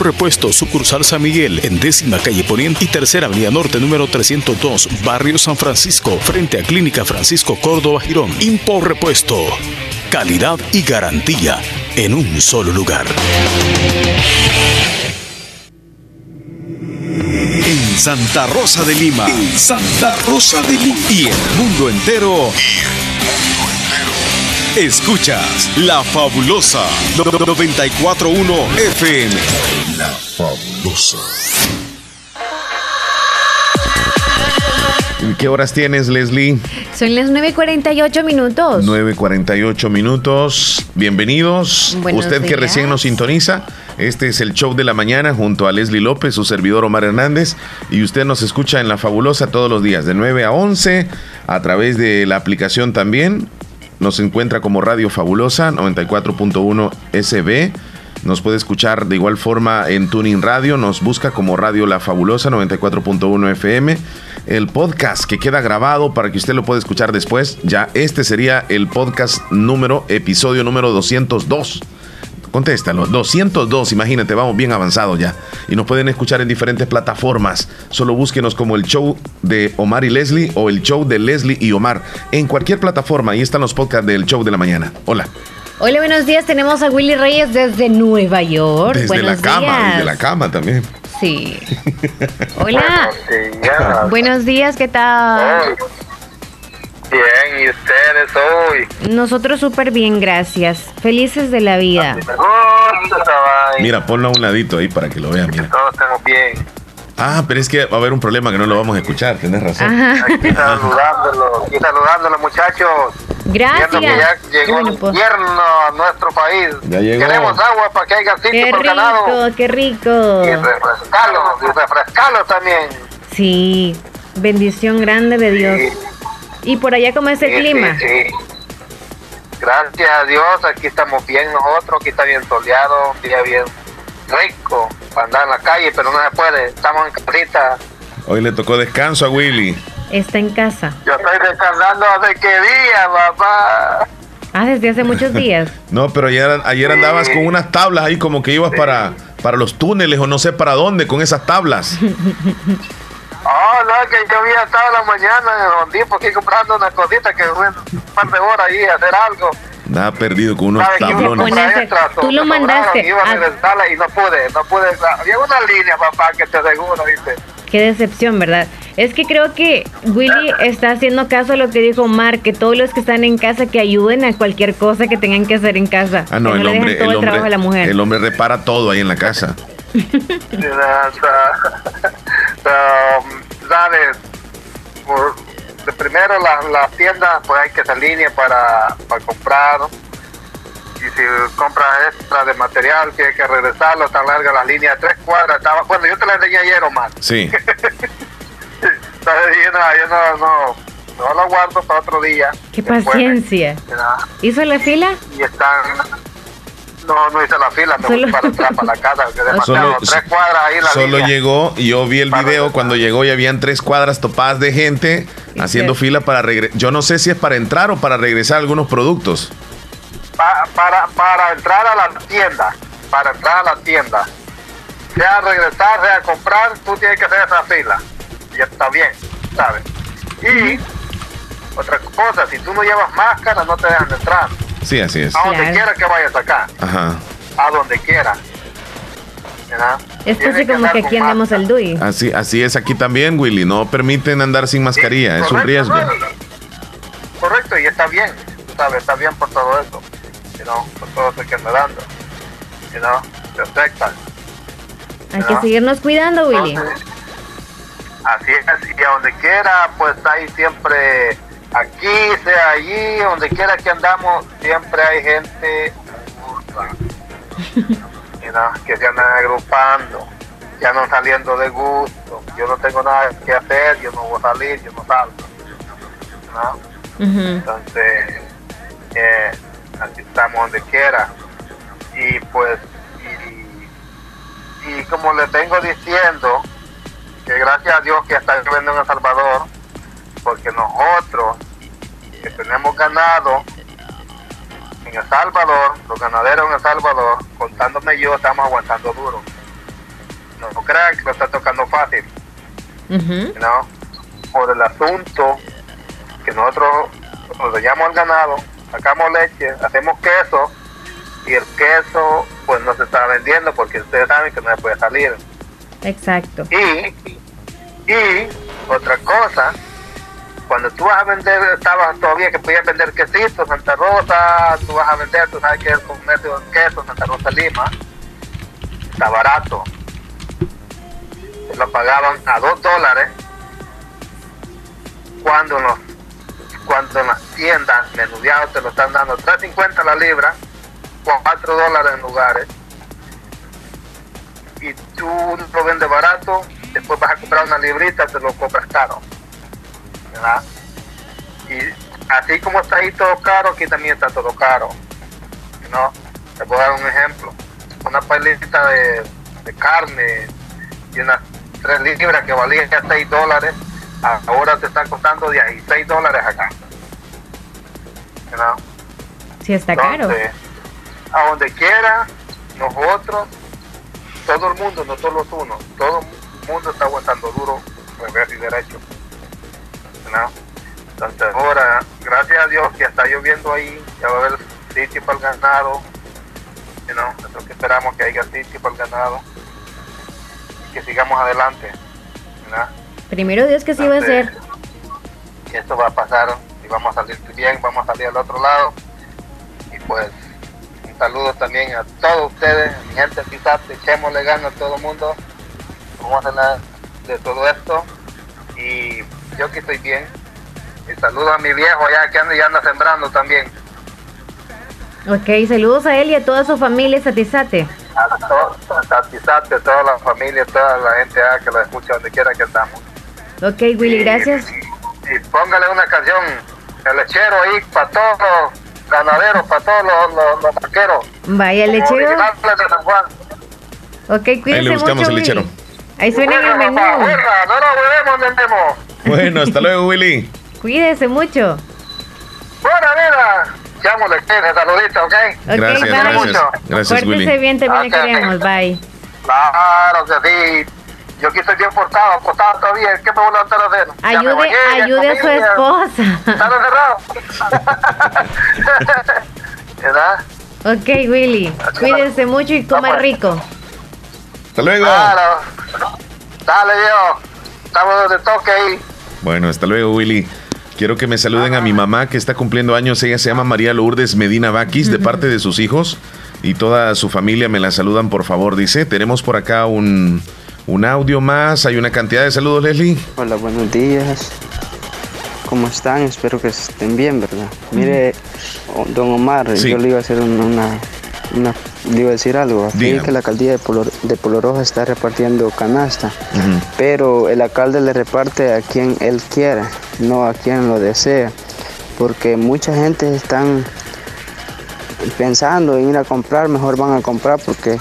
Repuesto, sucursal San Miguel, en décima calle Poniente y tercera avenida norte, número 302, barrio San Francisco, frente a Clínica Francisco Córdoba Girón. Impor Repuesto. Calidad y garantía en un solo lugar. En Santa Rosa de Lima. En Santa Rosa de Lima. Y el mundo entero. Escuchas La Fabulosa 941 FM. La Fabulosa. ¿Qué horas tienes, Leslie? Son las 9.48 minutos. 9.48 minutos. Bienvenidos. Buenos Usted que recién nos sintoniza, este es el show de la mañana junto a Leslie López, su servidor Omar Hernández, y usted nos escucha en La Fabulosa todos los días, de 9 a 11, a través de la aplicación también. Nos encuentra como Radio Fabulosa 94.1 SB. Nos puede escuchar de igual forma en Tuning Radio. Nos busca como Radio La Fabulosa 94.1 FM. El podcast que queda grabado para que usted lo pueda escuchar después. Ya este sería el podcast número, episodio número 202. Contéstalo, 202, imagínate, vamos bien avanzados ya. Y nos pueden escuchar en diferentes plataformas. Solo búsquenos como el show de Omar y Leslie o el show de Leslie y Omar. En cualquier plataforma, ahí están los podcasts del show de la mañana. Hola. Hola, buenos días. Tenemos a Willy Reyes desde Nueva York. Desde buenos la cama, días. desde la cama también. Sí. Hola. Buenos días, ¿qué tal? Bien, ¿y ustedes hoy? Nosotros súper bien, gracias. Felices de la vida. Mira, ponlo a un ladito ahí para que lo vean. Mira. Todos estamos bien. Ah, pero es que va a haber un problema que no lo vamos a escuchar, tenés razón. Ajá. Aquí saludándolo, aquí saludándolo, muchachos. Gracias. Que ya llegó el pues. invierno a nuestro país. Ya llegó. Queremos agua para que haya sitio Qué para el ganado. rico, qué rico. Y refrescarlo, y refrescarlo también. Sí, bendición grande de Dios. ¿Y por allá cómo es el Sí, clima? sí, sí. Gracias a Dios, aquí estamos bien nosotros, aquí está bien soleado, un día bien rico para andar en la calle, pero no se puede, estamos en casita. Hoy le tocó descanso a Willy. Está en casa. Yo estoy descansando hace qué día, papá. Ah, desde hace muchos días. No, pero ayer, ayer andabas con unas tablas ahí como que ibas para, para los túneles o no sé para dónde con esas tablas. Oh, no, que yo había estado la mañana en el aquí comprando una cosita que fue un par de horas ahí a hacer algo. Nada perdido con unos ¿Sabe qué me tablones. Tú lo mandaste Iba a a- regresarla y no pude, no pude. Había una línea, papá, que te aseguro, ¿viste? Qué decepción, ¿verdad? Es que creo que Willy está haciendo caso a lo que dijo Omar, que todos los que están en casa que ayuden a cualquier cosa que tengan que hacer en casa. Ah, no, que el hombre, todo el el, trabajo a la hombre, mujer. el hombre repara todo ahí en la casa. primero las las tiendas, pues hay que línea para, para comprar. Y si compras extra de material, tienes que regresarlo, tan larga las líneas, tres cuadras. Estaba, bueno, yo te la enseñé ayer, Omar. Sí. Entonces, yo no, yo no, no, no lo guardo para otro día. Qué Después, paciencia. ¿Hizo la fila? Y están... No, no hice la fila, me Solo- voy para atrás, para la casa, que. Solo, tres cuadras ahí la solo línea. llegó y yo vi el video cuando llegó y habían tres cuadras topadas de gente haciendo fila para regresar. Yo no sé si es para entrar o para regresar algunos productos. Pa- para, para entrar a la tienda, para entrar a la tienda, sea regresar, sea comprar, tú tienes que hacer esa fila. Y está bien, ¿sabes? Y otra cosa, si tú no llevas máscara, no te dejan entrar. Sí, así es. A donde quiera que vayas acá, Ajá. a donde quiera. ¿verdad? Es casi como que aquí andamos el DUI. Así, así es aquí también, Willy. No permiten andar sin mascarilla. Es un riesgo. ¿no? Correcto, y está bien, tú ¿sabes? Está bien por todo eso, know, por todo eso que anda dando, you know, te afecta. Hay que seguirnos cuidando, Willy. Así es, y a donde quiera, pues hay siempre, aquí, sea allí, donde quiera que andamos, siempre hay gente know, que se andan agrupando, que andan saliendo de gusto. Yo no tengo nada que hacer, yo no voy a salir, yo no salgo. ¿no? Entonces, eh, aquí estamos donde quiera. Y pues, y, y como les vengo diciendo, que gracias a Dios que está lloviendo en El Salvador, porque nosotros que tenemos ganado en El Salvador, los ganaderos en El Salvador, contándome yo, estamos aguantando duro. No, no crean que lo está tocando fácil, ¿no? Por el asunto que nosotros nos llevamos al ganado, sacamos leche, hacemos queso y el queso pues no se está vendiendo porque ustedes saben que no se puede salir. Exacto. Y, y otra cosa, cuando tú vas a vender, estabas todavía que podías vender quesito, Santa Rosa, tú vas a vender, tú sabes que el comercio de queso, Santa Rosa Lima, está barato. Se lo pagaban a dos dólares cuando en, los, cuando las tiendas menudeados te lo están dando 3.50 la libra, 4 dólares en lugares y tú lo vendes barato, después vas a comprar una librita, te lo compras caro. ¿Verdad? Y así como está ahí todo caro, aquí también está todo caro. ¿no? Te puedo dar un ejemplo. Una paleta de, de carne y unas 3 libras que valía 6 dólares, ahora te están costando 16 dólares acá. ¿verdad? Sí, está caro. Entonces, a donde quiera, nosotros, todo el mundo, no solo uno, todo el mundo está aguantando duro, revés y derecho. ¿No? Entonces ahora, gracias a Dios que está lloviendo ahí, ya va a haber sitio para el ganado, ¿no? Nosotros que esperamos que haya sitio para el ganado y que sigamos adelante. ¿no? Primero Dios que sí va a ser. esto va a pasar y vamos a salir bien, vamos a salir al otro lado. Y pues un saludo también a todos ustedes, mi gente quizás echémosle ganas a todo el mundo. Vamos a hablar de todo esto y yo que estoy bien. Y saludo a mi viejo ya que anda y anda sembrando también. Ok, saludos a él y a toda su familia, Satizate. A, to- a toda la familia, toda la gente ah, que lo escucha donde quiera que estamos. Ok, Willy, gracias. y póngale una canción, el lechero ahí para todos los ganaderos, para todos los, los, los vaqueros. Vaya, como lechero. de San Juan. Ok, cuídense Ahí le buscamos mucho, el lechero. Ahí suena en el menú. papá, bueno, no nos vemos, vendemos. Bueno, hasta luego, Willy. Cuídese mucho. Buena vida. Llámosle, ese saludito, ¿ok? Ok, Gracias, gracias. Gracias, Pórtese Willy. bien, también le Ok, ok. queremos. Bye. Claro que sí. Yo aquí estoy bien portado, acostado todavía. ¿Qué me voy a levantar a hacer? Ayude, bañé, ayude a su esposa. ¿Está encerrado? ¿Verdad? Ok, Willy. Cuídense mucho y coma rico. Hasta luego. Claro. Dale, yo. Estamos de toque ahí. Bueno, hasta luego, Willy. Quiero que me saluden a mi mamá que está cumpliendo años. Ella se llama María Lourdes Medina Vaquis, de parte de sus hijos. Y toda su familia me la saludan, por favor. Dice, tenemos por acá un, un audio más. Hay una cantidad de saludos, Leslie. Hola, buenos días. ¿Cómo están? Espero que estén bien, ¿verdad? Mire, don Omar, Sí. yo le iba a hacer un- una, una- a decir algo. Aquí Dígame. que la alcaldía de Polo, de Polo Rojo está repartiendo canasta, pero el alcalde le reparte a quien él quiera, no a quien lo desea, porque mucha gente están pensando en ir a comprar, mejor van a comprar porque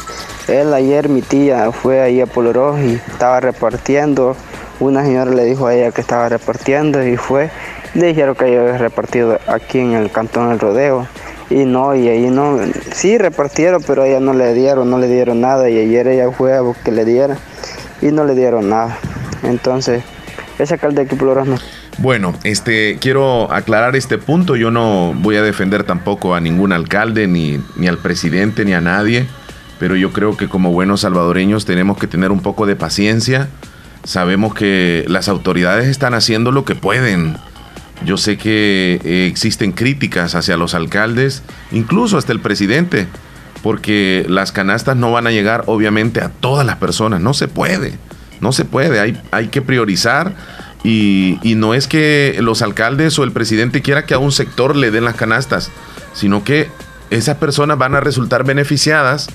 él ayer, mi tía, fue ahí a Polo Rojo y estaba repartiendo. Una señora le dijo a ella que estaba repartiendo y fue. Le dijeron que yo había repartido aquí en el cantón del rodeo. Y no, y ahí no, sí repartieron, pero a ella no le dieron, no le dieron nada. Y ayer ella fue a que le diera y no le dieron nada. Entonces, ese alcalde de Quiploros no. Bueno, este, quiero aclarar este punto. Yo no voy a defender tampoco a ningún alcalde, ni, ni al presidente, ni a nadie. Pero yo creo que como buenos salvadoreños tenemos que tener un poco de paciencia. Sabemos que las autoridades están haciendo lo que pueden. Yo sé que eh, existen críticas hacia los alcaldes, incluso hasta el presidente, porque las canastas no van a llegar obviamente a todas las personas. No se puede, no se puede. Hay, hay que priorizar y, y no es que los alcaldes o el presidente quiera que a un sector le den las canastas, sino que esas personas van a resultar beneficiadas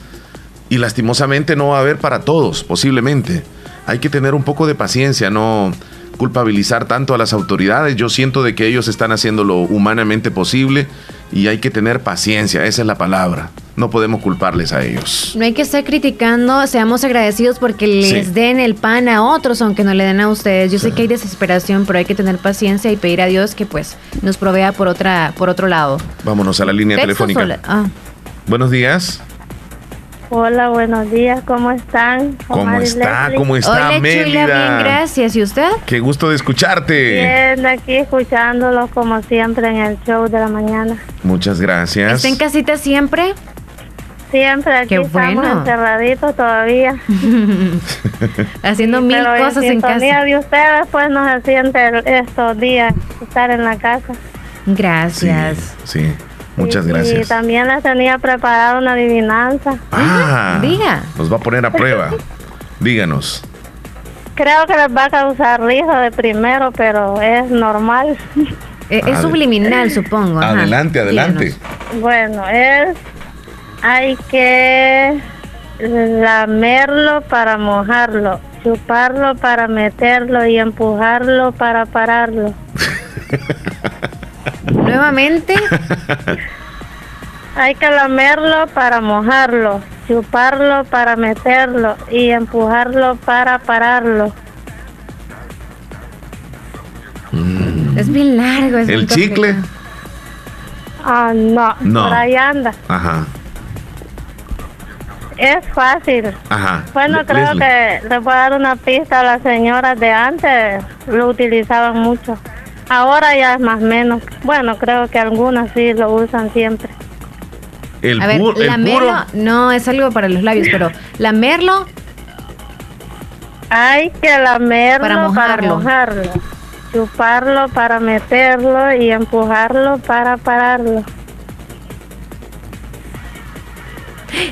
y lastimosamente no va a haber para todos, posiblemente. Hay que tener un poco de paciencia, no culpabilizar tanto a las autoridades. Yo siento de que ellos están haciendo lo humanamente posible y hay que tener paciencia, esa es la palabra. No podemos culparles a ellos. No hay que estar criticando, seamos agradecidos porque les Sí. den el pan a otros, aunque no le den a ustedes. Yo sé que hay desesperación, pero hay que tener paciencia y pedir a Dios que pues nos provea por otra, por otro lado. Vámonos a la línea telefónica. ah. Buenos días. Hola, buenos días, ¿cómo están? ¿Cómo está? ¿Cómo está, Hola, Chula, Mélida? bien, gracias. ¿Y usted? Qué gusto de escucharte. Bien, aquí escuchándolo como siempre en el show de la mañana. Muchas gracias. ¿Está en casita siempre? Siempre aquí Qué estamos bueno. encerraditos todavía. Haciendo mil Pero cosas en sintonía casa. de ustedes pues nos se siente estos días estar en la casa. Gracias. Sí, muchas Y gracias. también les tenía preparada una adivinanza. Ah, diga. Nos va a poner a prueba. Díganos. Creo que les va a causar risa de primero, pero es normal. Eh, es subliminal, supongo. ajá. Adelante, adelante. Díganos. Bueno, es hay que lamerlo para mojarlo, chuparlo para meterlo y empujarlo para pararlo. Nuevamente. Hay que lamerlo para mojarlo, chuparlo para meterlo y empujarlo para pararlo. Es bien largo. Es ¿El chicle? complicado. Ah, no, No. por ahí anda. Ajá, Es fácil. ajá. Bueno, Le- creo Leslie. que les voy a dar una pista. Las señoras de antes lo utilizaban mucho. Ahora ya es más menos. Bueno, creo que algunas sí lo usan siempre. El, A ver, pu- el lamerlo, puro. no, es algo para los labios, pero lamerlo Hay que lamerlo Para mojarlo, chuparlo para meterlo y empujarlo para pararlo.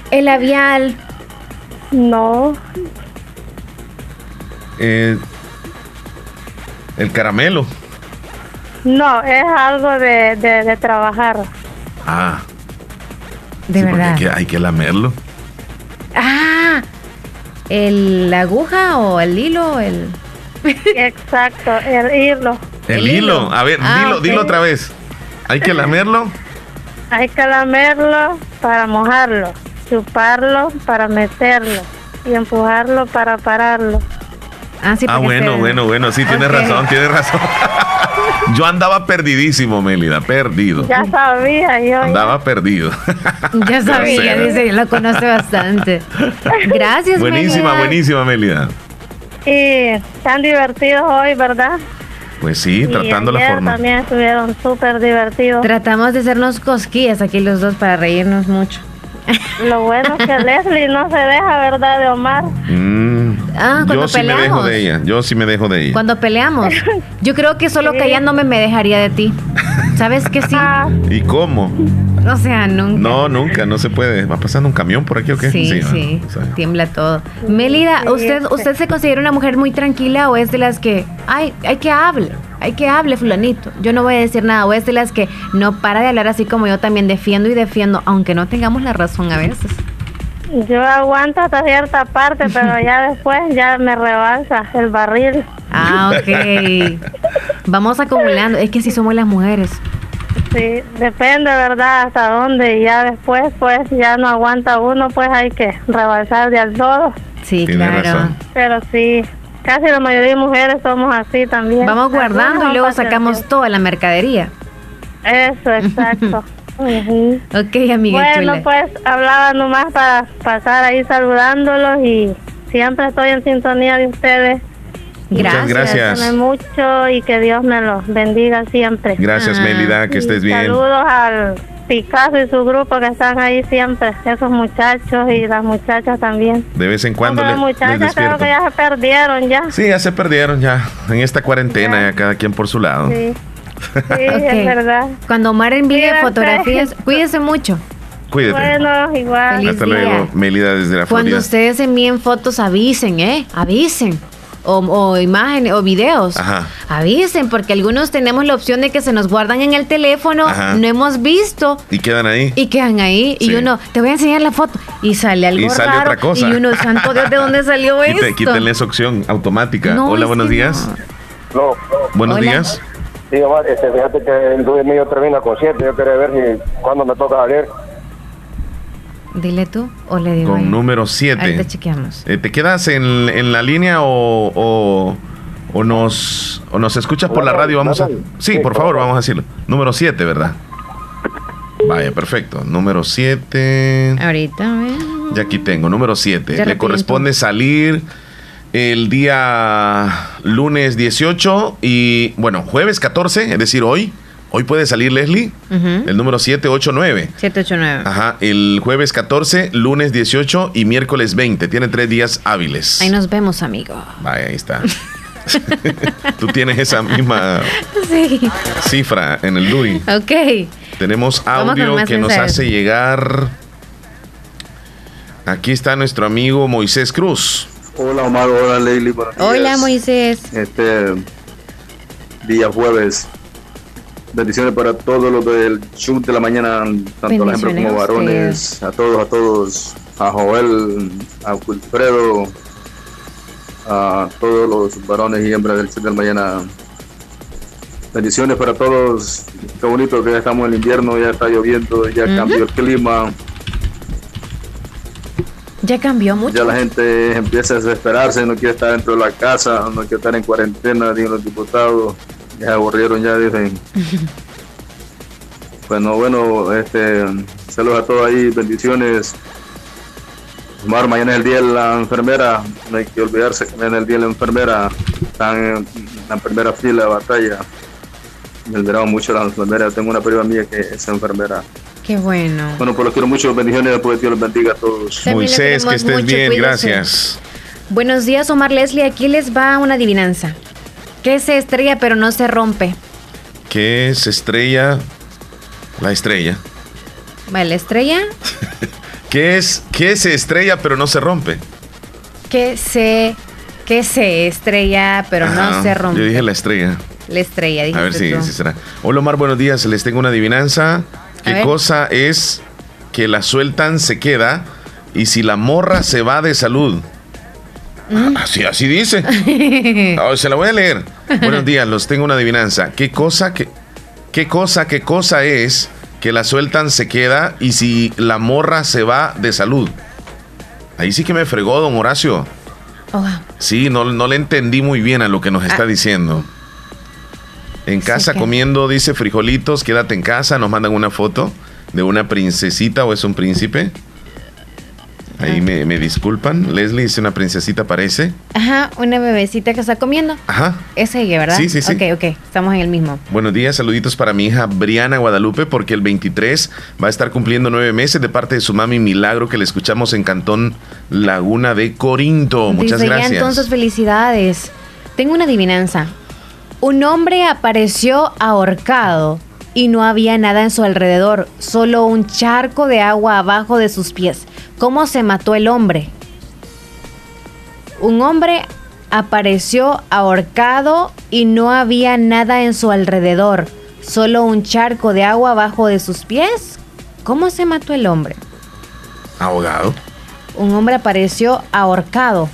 El labial. No. eh, el caramelo. No, es algo de, de, de trabajar. Ah. De sí, porque verdad. Hay que, hay que lamerlo. Ah, el la aguja o el hilo, el. Exacto, el hilo. El, hilo. A ver, Ah, dilo, dilo otra vez. Hay que lamerlo. Hay que lamerlo para mojarlo, chuparlo para meterlo y empujarlo para pararlo. Ah, sí, ah, bueno, se- bueno, bueno. Sí, tienes razón, tienes razón. Yo andaba perdidísimo, Mélida, perdido. Ya sabía yo. ya. Andaba perdido. Ya sabía, dice, lo conoce bastante. Gracias, buenísima, Mélida. buenísima, Mélida. Y están divertidos hoy, ¿verdad? Pues sí, Y tratando la forma. También estuvieron súper divertidos. Tratamos de hacernos cosquillas aquí los dos para reírnos mucho. Lo bueno es que Leslie no se deja, ¿verdad, de Omar? Mm, Ah, cuando yo sí me dejo peleamos. de ella. Yo sí me dejo de ella. Cuando peleamos, yo creo que solo callándome me dejaría de ti. ¿Sabes que sí? ¿Y cómo? O sea, nunca. No, nunca, no se puede. ¿Va pasando un camión por aquí o qué? Sí, va. sí, tiembla todo. Mélida, Sí, ¿usted. ¿usted se considera una mujer muy tranquila o es de las que, ay, hay que hable, hay que hable fulanito? Yo no voy a decir nada, o es de las que no para de hablar así como yo también defiendo y defiendo, aunque no tengamos la razón a veces. Yo aguanto hasta cierta parte, pero ya después ya me rebalsa el barril. Ah, ok. Vamos acumulando, es que así somos las mujeres. Sí, depende, ¿verdad? Hasta dónde. Y ya después, pues, ya no aguanta uno, pues hay que rebalsar de al todo. Sí, Tiene claro. razón. Pero sí, casi la mayoría de mujeres somos así también. Vamos guardando y luego sacamos toda la mercadería. Eso, exacto. Ok, amiga Bueno, chula. pues hablaba nomás para pasar ahí saludándolos y siempre estoy en sintonía de ustedes. Muchas gracias. Mucho y que Dios me los bendiga siempre. Gracias, Mélida, que Y estés bien. Saludos al Picasso y su grupo que están ahí siempre, esos muchachos y las muchachas también. De vez en cuando Aunque las les muchachas creo que ya se perdieron ya. Sí, ya se perdieron ya. En esta cuarentena, ya cada quien por su lado. Sí, es verdad. Cuando Omar envíe Cuídense. fotografías, cuídense mucho. Cuídate. Bueno, igual. Feliz Hasta día. luego, Mélida desde la Cuando Florida. ustedes envíen fotos, avisen, ¿eh? Avisen. O, o imágenes o videos. Ajá. Avisen, porque algunos tenemos la opción de que se nos guardan en el teléfono, Ajá. no hemos visto Y quedan ahí. y quedan ahí. Y Sí. uno, te voy a enseñar la foto. Y sale algo Y sale raro. otra cosa. Y uno, santo Dios, ¿de dónde salió Quite- esto? quítenle esa opción automática. No, Hola, buenos días. No. Buenos Hola. días. Sí, Omar, este, fíjate que el Luis mío termina con 7. Yo quería ver si cuándo me toca salir. Dile tú o le digo. Con número Ahorita 7. chequeamos. ¿Te quedas en, en la línea o, o, o nos, o nos escuchas por la radio? Vamos a. Sí, por favor, vamos a decirlo. Número 7, ¿verdad? Vaya, perfecto. Número 7. Ahorita, a ver. Ya aquí tengo, número 7. Ya Le corresponde salir el día lunes 18 y, bueno, jueves 14, es decir, hoy. Hoy puede salir Leslie, el número 789. 789. Ajá, el jueves 14, lunes 18 y miércoles 20. Tiene tres días hábiles. Ahí nos vemos, amigo. Vaya, ahí está. Tú tienes esa misma Sí. cifra en el DUI. Ok. Tenemos audio que nos hace llegar. Aquí está nuestro amigo Moisés Cruz. Hola Omar, hola Leili. Hola, Moisés. Este día jueves. Bendiciones para todos los del shoot de la mañana, tanto las hembras como varones, a todos, a todos, a Joel, a Wilfredo, a todos los varones y hembras del shoot de la mañana. Bendiciones para todos. Qué bonito que ya estamos en el invierno, ya está lloviendo, ya cambió el clima. Ya cambió mucho. Ya la gente empieza a desesperarse, no quiere estar dentro de la casa, no quiere estar en cuarentena, dicen los diputados, se aburrieron, ya dicen. Bueno, bueno, este, saludos a todos ahí, bendiciones. Omar, mañana es el día de la enfermera, no hay que olvidarse que mañana es el día de la enfermera, están en la primera fila de batalla. Me admiraba mucho las enfermeras, tengo una prima mía que es enfermera. Qué bueno. Bueno, pues los quiero mucho, bendiciones, pues Dios los bendiga a todos. También Moisés, que estés mucho, bien, gracias. Buenos días, Omar Leslie. Aquí les va una adivinanza. Que se estrella pero no se rompe. ¿Qué es estrella? La estrella. La estrella ¿Qué es, qué se estrella pero no se rompe? que se que se estrella pero Ajá, no se rompe. Yo dije la estrella. La estrella, A ver si, será. Hola Omar, buenos días. Les tengo una adivinanza. ¿Qué cosa es que la sueltan se queda y si la morra se va de salud? Mm. Así, así dice. Se la voy a leer. Buenos días, los tengo una adivinanza. ¿Qué cosa, que, qué cosa, qué cosa es que la sueltan se queda y si la morra se va de salud? Ahí sí que me fregó, don Horacio. Oh, Sí, no, no le entendí muy bien a lo que nos está Ah. diciendo. En casa comiendo, dice frijolitos, quédate en casa, nos mandan una foto de una princesita o es un príncipe. Ahí me, me disculpan. Leslie dice una princesita parece. Ajá, una bebecita que está comiendo. Ajá. Es ella, ¿verdad? Sí, sí, sí. Ok, ok. Estamos en el mismo. Buenos días, saluditos para mi hija Briana Guadalupe, porque el 23 va a estar cumpliendo nueve meses de parte de su mami Milagro, que le escuchamos en Cantón Laguna de Corinto. Muchas Desde ya, gracias. entonces, felicidades. Tengo una adivinanza. Un hombre apareció ahorcado y no había nada en su alrededor, solo un charco de agua abajo de sus pies. ¿Cómo se mató el hombre? Un hombre apareció ahorcado y no había nada en su alrededor, solo un charco de agua abajo de sus pies. ¿Cómo se mató el hombre? Ahogado. Un hombre apareció ahorcado.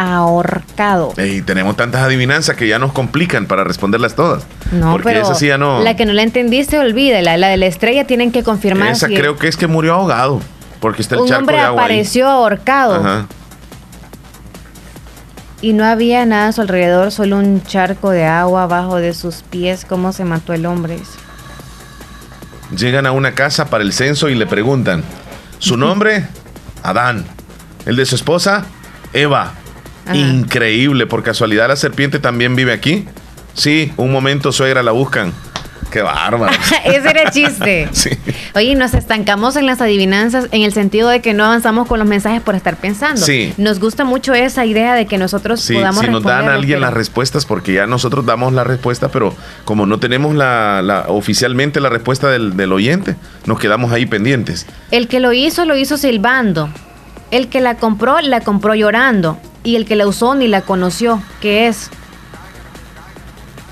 Ahorcado. Y tenemos tantas adivinanzas que ya nos complican para responderlas todas. No, porque pero esa sí ya no. la que no la entendiste, olvídela. La de la estrella tienen que confirmar esa si creo que es que murió ahogado. Porque está el un charco hombre de agua ahí. apareció ahorcado Ajá. y no había nada a su alrededor, solo un charco de agua abajo de sus pies. ¿Cómo se mató el hombre? llegan a una casa para el censo y le preguntan, ¿su nombre? Adán. ¿El de su esposa? Eva. Increíble, por casualidad la serpiente también vive aquí. Sí, un momento, suegra, la buscan. Qué bárbaro. Ese era el chiste. Sí. Oye, nos estancamos en las adivinanzas en el sentido de que no avanzamos con los mensajes por estar pensando. Sí. Nos gusta mucho esa idea de que nosotros Sí, podamos si nos dan a alguien pero- las respuestas, porque ya nosotros damos la respuesta, pero como no tenemos la, la- oficialmente la respuesta del, del oyente, nos quedamos ahí pendientes. El que lo hizo, lo hizo silbando. El que la compró, la compró llorando. Y el que la usó ni la conoció. ¿Qué es?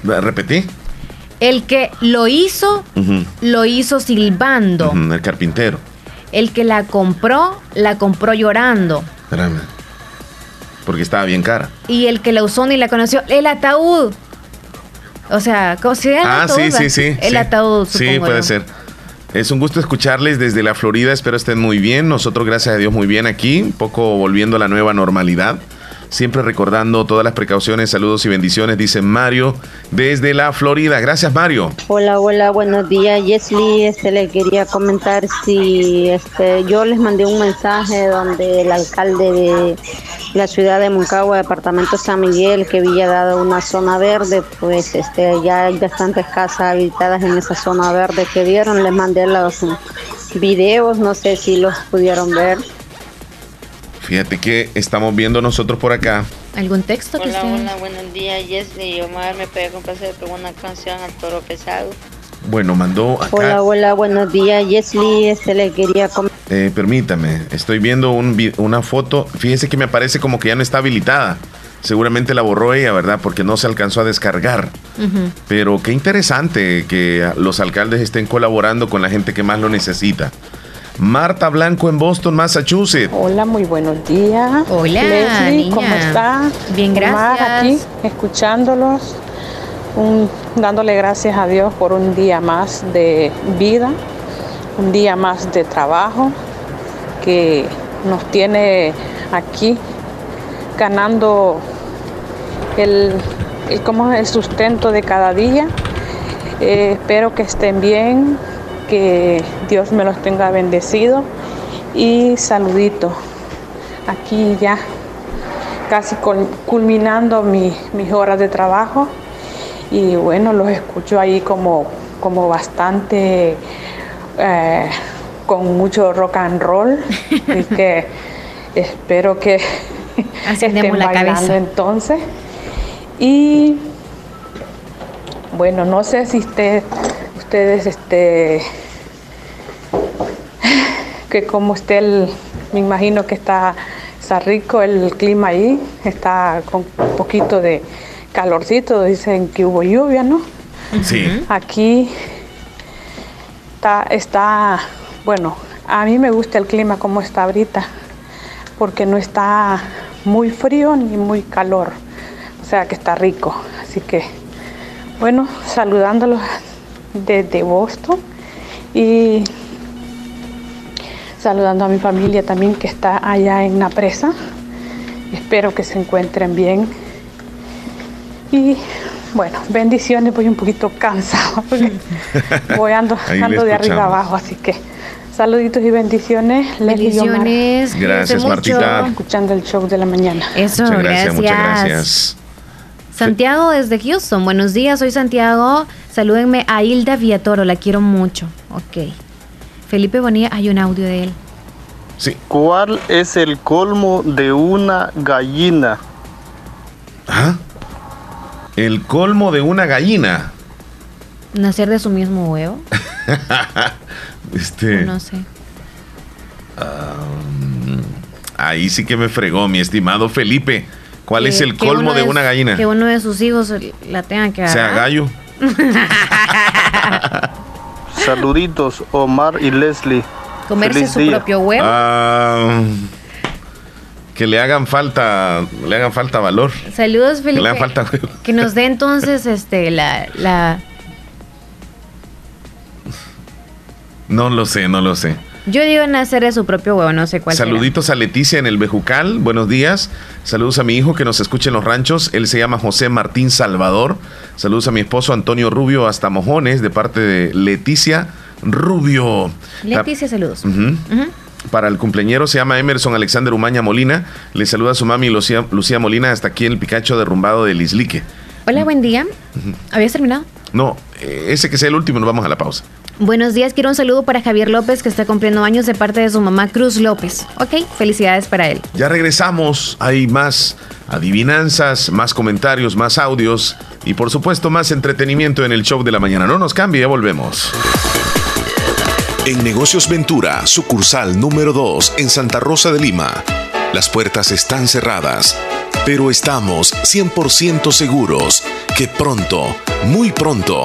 Repetí. El que lo hizo, lo hizo silbando. el carpintero. El que la compró, la compró llorando. Espérame. Porque estaba bien cara. Y el que la usó ni la conoció. El ataúd. O sea, ¿cómo se llama? Ah, sí, sí, sí. El sí. ataúd, Sí, puede yo. ser. Es un gusto escucharles desde la Florida. Espero estén muy bien. Nosotros, gracias a Dios, muy bien aquí. Un poco volviendo a la nueva normalidad. Siempre recordando todas las precauciones. Saludos y bendiciones, dice Mario desde la Florida. Gracias, Mario. Hola, hola, buenos días. Yesli, este, le quería comentar si este, yo les mandé un mensaje donde el alcalde de la ciudad de Moncagua, departamento San Miguel, que había dado una zona verde, pues este, ya hay bastantes casas habitadas en esa zona verde que dieron. Les mandé los videos, no sé si los pudieron ver. Fíjate que estamos viendo nosotros por acá. ¿Algún texto que Hola, esté? hola, buenos días, Yesli. Omar, ¿me puede complacer con una canción al toro pesado? Bueno, mandó acá. Hola, hola, buenos días, Yesli. Este, le quería comentar. Eh, permítame, estoy viendo un vi- una foto. Fíjese que me parece como que ya no está habilitada. Seguramente la borró ella, ¿verdad? Porque no se alcanzó a descargar. Ujú. Pero qué interesante que los alcaldes estén colaborando con la gente que más lo necesita. Marta Blanco en Boston, Massachusetts. Hola, muy buenos días. Hola, Leslie, ¿cómo está? Bien, Omar, gracias. aquí, escuchándolos, un- dándole gracias a Dios por un día más de vida, un día más de trabajo que nos tiene aquí ganando el, el, ¿cómo es? el sustento de cada día. Eh, espero que estén bien, que Dios me los tenga bendecido y saludito. Aquí ya casi cul- culminando mi- mis horas de trabajo y bueno, los escucho ahí como, como bastante eh, con mucho rock and roll y que espero que estén la bailando cabeza. entonces y bueno, no sé si usted, ustedes, este, que como esté el, me imagino que está, está rico el clima ahí, está con un poquito de calorcito, dicen que hubo lluvia, ¿no? Sí. Aquí está, está, bueno, a mí me gusta el clima como está ahorita, porque no está muy frío ni muy calor, o sea que está rico. Así que, bueno, saludándolos desde Boston y saludando a mi familia también que está allá en la presa. Espero que se encuentren bien. Y bueno, bendiciones, voy un poquito cansado porque voy ando, ando de arriba abajo, así que saluditos y bendiciones. Bendiciones. Gracias. Martita. Escuchando el show de la mañana. Eso, Muchas gracias, gracias. muchas gracias. Santiago desde Houston. Buenos días, soy Santiago. Salúdenme a Hilda Villatoro, la quiero mucho. Ok. Felipe Bonilla, hay un audio de él. Sí. ¿Cuál es el colmo de una gallina? ¿Ah? El colmo de una gallina. ¿Nacer de su mismo huevo? este. No sé. um, ahí sí que me fregó, mi estimado Felipe. ¿Cuál Que- es el colmo de una gallina? Que uno de sus hijos la tenga que Sea agarrar. gallo. Saluditos, Omar y Leslie. Comerse Feliz su día. propio huevo. Ah, que le hagan falta, le hagan falta valor. Saludos, Que Felipe. le hagan falta huevo. Que nos dé entonces este la, la No lo sé, no lo sé. Yo digo nacer de su propio huevo, no sé cuál será. Saluditos a Leticia en el Bejucal. Buenos días. Saludos a mi hijo que nos escucha en los ranchos. Él se llama José Martín Salvador. Saludos a mi esposo Antonio Rubio hasta Mojones de parte de Leticia Rubio. Leticia, saludos. Para el cumpleañero se llama Emerson Alexander Umaña Molina. Le saluda a su mami Lucía, Lucía Molina hasta aquí en el Picacho derrumbado del Islique. Hola, buen día. ¿Habías terminado? No, eh, ese que sea el último, nos vamos a la pausa. Buenos días, quiero un saludo para Javier López que está cumpliendo años de parte de su mamá Cruz López. Ok, felicidades para él. Ya regresamos, hay más adivinanzas, más comentarios, más audios y por supuesto más entretenimiento en el show de la mañana. No nos cambie, ya volvemos. En Negocios Ventura, sucursal número 2 en Santa Rosa de Lima. Las puertas están cerradas, pero estamos 100% seguros que pronto, muy pronto,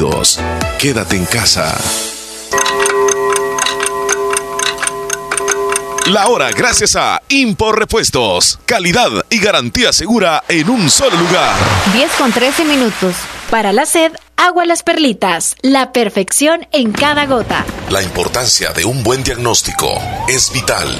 Quédate en casa. La hora gracias a Impor Repuestos. Calidad y garantía segura en un solo lugar. 10 con 13 minutos. Para la sed, agua las perlitas. La perfección en cada gota. La importancia de un buen diagnóstico es vital.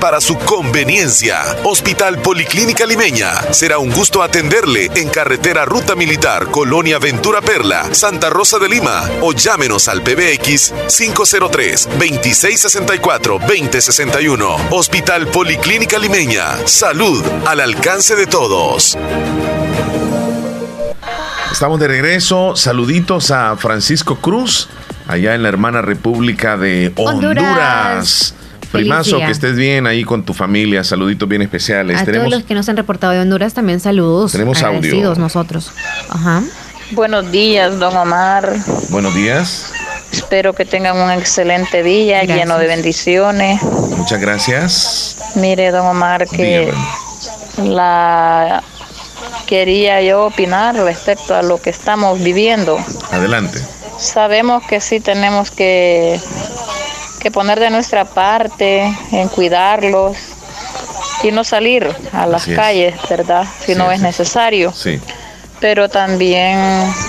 para su conveniencia. Hospital Policlínica Limeña. Será un gusto atenderle en carretera Ruta Militar, Colonia Ventura Perla, Santa Rosa de Lima o llámenos al PBX 503-2664-2061. Hospital Policlínica Limeña. Salud al alcance de todos. Estamos de regreso. Saluditos a Francisco Cruz, allá en la hermana República de Honduras. Honduras. Primazo, que estés bien ahí con tu familia. Saluditos bien especiales. A Tenemos todos los que nos han reportado de Honduras también saludos. Tenemos audio. Nosotros. Ajá. Buenos días, don Omar. buenos días. Espero que tengan un excelente día Gracias. lleno de bendiciones. Muchas gracias. Mire, don Omar, que la quería yo opinar respecto a lo que estamos viviendo. Adelante. Sabemos que sí tenemos que, que poner de nuestra parte en cuidarlos y no salir a las Así es. calles, ¿verdad? Si no es necesario. Sí. Pero también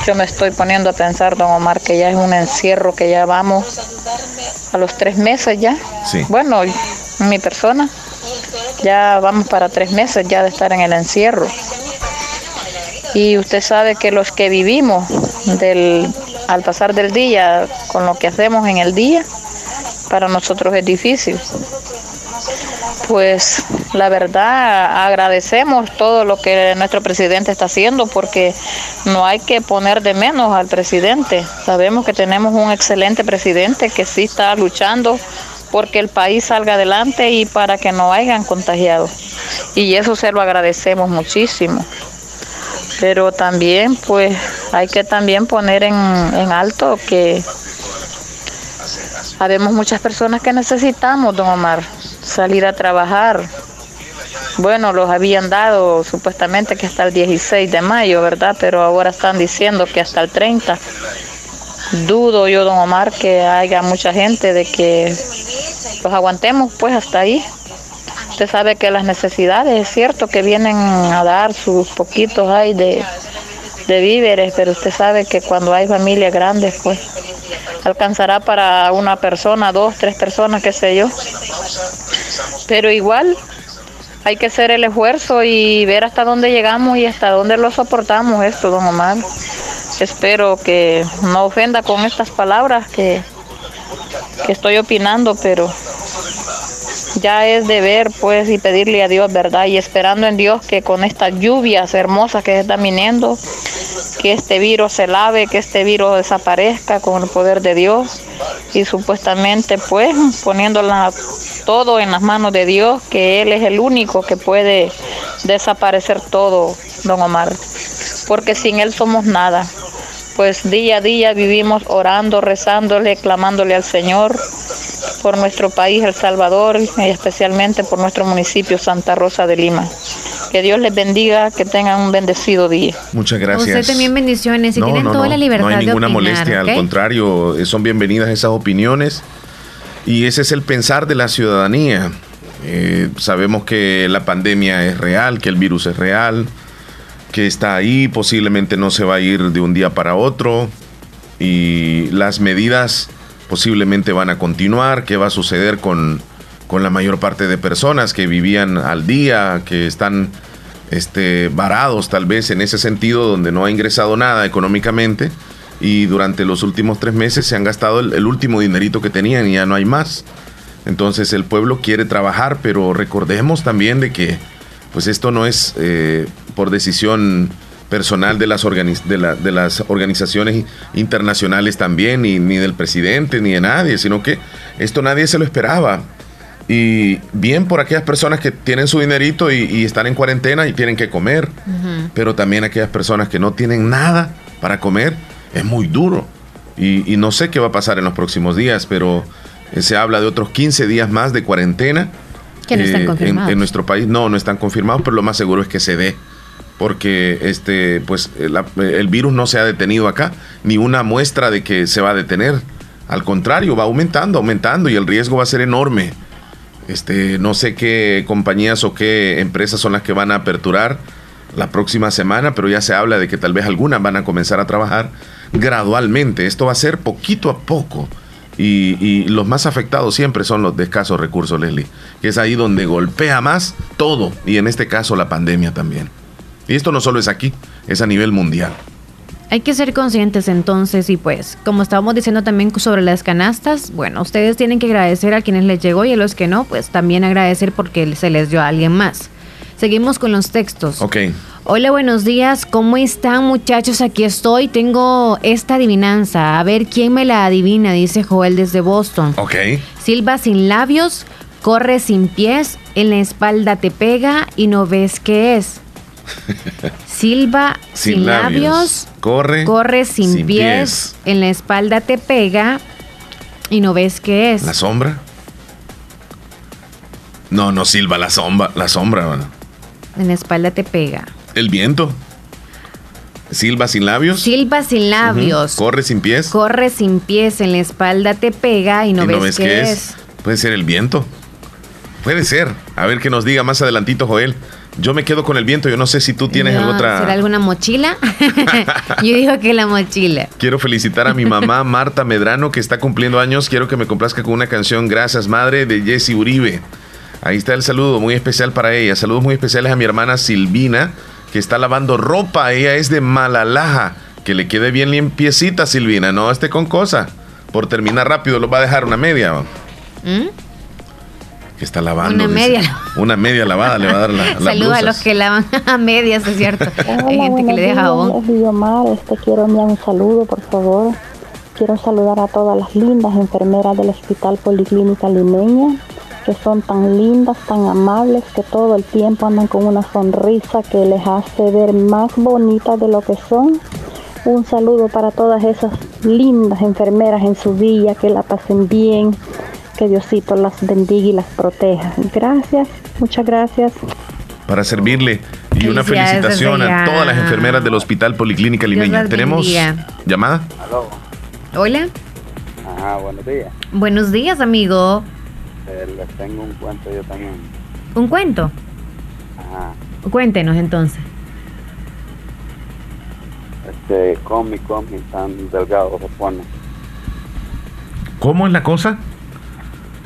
yo me estoy poniendo a pensar, don Omar, que ya es un encierro, que ya vamos a los tres meses ya. Sí. Bueno, mi persona, ya vamos para tres meses ya de estar en el encierro. Y usted sabe que los que vivimos del, al pasar del día con lo que hacemos en el día, para nosotros es difícil. pues la verdad agradecemos todo lo que nuestro presidente está haciendo porque no hay que poner de menos al presidente. Sabemos que tenemos un excelente presidente que sí está luchando porque el país salga adelante y para que no hayan contagiado. Y eso se lo agradecemos muchísimo. Pero también pues hay que también poner en, en alto que Habemos muchas personas que necesitamos, don Omar, salir a trabajar. Bueno, los habían dado supuestamente que hasta el 16 de mayo, ¿verdad? Pero ahora están diciendo que hasta el 30. Dudo yo, don Omar, que haya mucha gente de que los aguantemos pues hasta ahí. Usted sabe que las necesidades, es cierto que vienen a dar sus poquitos hay de, de víveres, pero usted sabe que cuando hay familias grandes, pues alcanzará para una persona, dos, tres personas, qué sé yo. Pero igual hay que hacer el esfuerzo y ver hasta dónde llegamos y hasta dónde lo soportamos esto, don Omar. Espero que no ofenda con estas palabras que, que estoy opinando, pero ya es de ver pues y pedirle a Dios, ¿verdad? Y esperando en Dios que con estas lluvias hermosas que se están viniendo, que este virus se lave, que este virus desaparezca con el poder de Dios y supuestamente pues poniéndola todo en las manos de Dios, que Él es el único que puede desaparecer todo, don Omar, porque sin Él somos nada. Pues día a día vivimos orando, rezándole, clamándole al Señor por nuestro país, El Salvador, y especialmente por nuestro municipio Santa Rosa de Lima. Que Dios les bendiga, que tengan un bendecido día. Muchas gracias. Usted también bendiciones y No, tienen no, toda no, la libertad No hay ninguna de opinar, molestia, al contrario, eh, son bienvenidas esas opiniones. Y ese es el pensar de la ciudadanía. Eh, sabemos que la pandemia es real, que el virus es real, que está ahí, posiblemente no se va a ir de un día para otro. Y las medidas posiblemente van a continuar. ¿Qué va a suceder con, con la mayor parte de personas que vivían al día, que están este, varados tal vez en ese sentido, donde no ha ingresado nada económicamente? y durante los últimos tres meses se han gastado el, último dinerito que tenían y ya no hay más. Entonces el pueblo quiere trabajar, pero recordemos también de que pues esto no es eh, por decisión personal de las, organiz- de, la- de las organizaciones internacionales también, ni, ni del presidente, ni de nadie, sino que esto nadie se lo esperaba. Y bien por aquellas personas que tienen su dinerito y, y están en cuarentena y tienen que comer, pero también aquellas personas que no tienen nada para comer, es muy duro. Y, y no sé qué va a pasar en los próximos días, pero eh, se habla de otros 15 días más de cuarentena. Que no están eh, en- confirmados. En, nuestro país no, no están confirmados, pero lo más seguro es que se dé. Porque este, pues, la- el virus no se ha detenido acá, ni una muestra de que se va a detener. Al contrario, va aumentando, aumentando y el riesgo va a ser enorme. Este, no sé qué compañías o qué empresas son las que van a aperturar la próxima semana, pero ya se habla de que tal vez algunas van a comenzar a trabajar gradualmente. Esto va a ser poquito a poco. Y, y los más afectados siempre son los de escasos recursos, Leslie, que es ahí donde golpea más todo, y en este caso la pandemia también. Y esto no solo es aquí, es a nivel mundial. Hay que ser conscientes entonces y pues, como estábamos diciendo también sobre las canastas, bueno, ustedes tienen que agradecer a quienes les llegó y a los que no, pues también agradecer porque se les dio a alguien más. Seguimos con los textos. Ok. Hola, buenos días. ¿Cómo están muchachos? Aquí estoy. Tengo esta adivinanza. A ver quién me la adivina, dice Joel desde Boston. Ok. Silba sin labios, corre sin pies, en la espalda te pega y no ves qué es. Silba sin, labios, Corre. corre sin, sin pies, pies. en la espalda te pega y no ves qué es. ¿La sombra? No, no silba la sombra, la sombra, mano. En la espalda te pega. El viento. Silba sin labios. Silba sin labios. Corre sin pies. corre sin pies, en la espalda te pega y no, y ves, qué es. Puede ser el viento. Puede ser. A ver qué nos diga más adelantito, Joel. Yo me quedo con el viento. Yo no sé si tú tienes No, alguna otra. ¿Será alguna mochila? Yo digo que la mochila. Quiero felicitar a mi mamá Marta Medrano que está cumpliendo años. Quiero que me complazca con una canción Gracias Madre de Jesse Uribe. Ahí está el saludo muy especial para ella. Saludos muy especiales a mi hermana Silvina que está lavando ropa. Ella es de Malalaja. Que le quede bien limpiecita Silvina. No esté con cosa. Por terminar rápido lo va a dejar una media. ¿Mm? Que está lavando. Una dice. media. Una media lavada le va a dar la, las Saludos a los que lavan a medias, es cierto. Hay gente que le deja jabón. Es Guiomar, este, quiero enviar un saludo, por favor. Quiero saludar a todas las lindas enfermeras del Hospital Policlínica Limeña, que son tan lindas, tan amables, que todo el tiempo andan con una sonrisa que les hace ver más bonitas de lo que son. Un saludo para todas esas lindas enfermeras en su día, que la pasen bien, que Diosito las bendiga y las proteja. Gracias, muchas gracias. Para servirle. Y una felicitación a todas las enfermeras del Hospital Policlínica Limeña. ¿Tenemos llamada? Aló. Hola. Ajá, buenos días. Buenos días, amigo. Eh, les tengo un cuento yo también. ¿Un cuento? Ajá. Cuéntenos entonces. Este, come, come, tan delgado se pone. ¿Cómo es la cosa?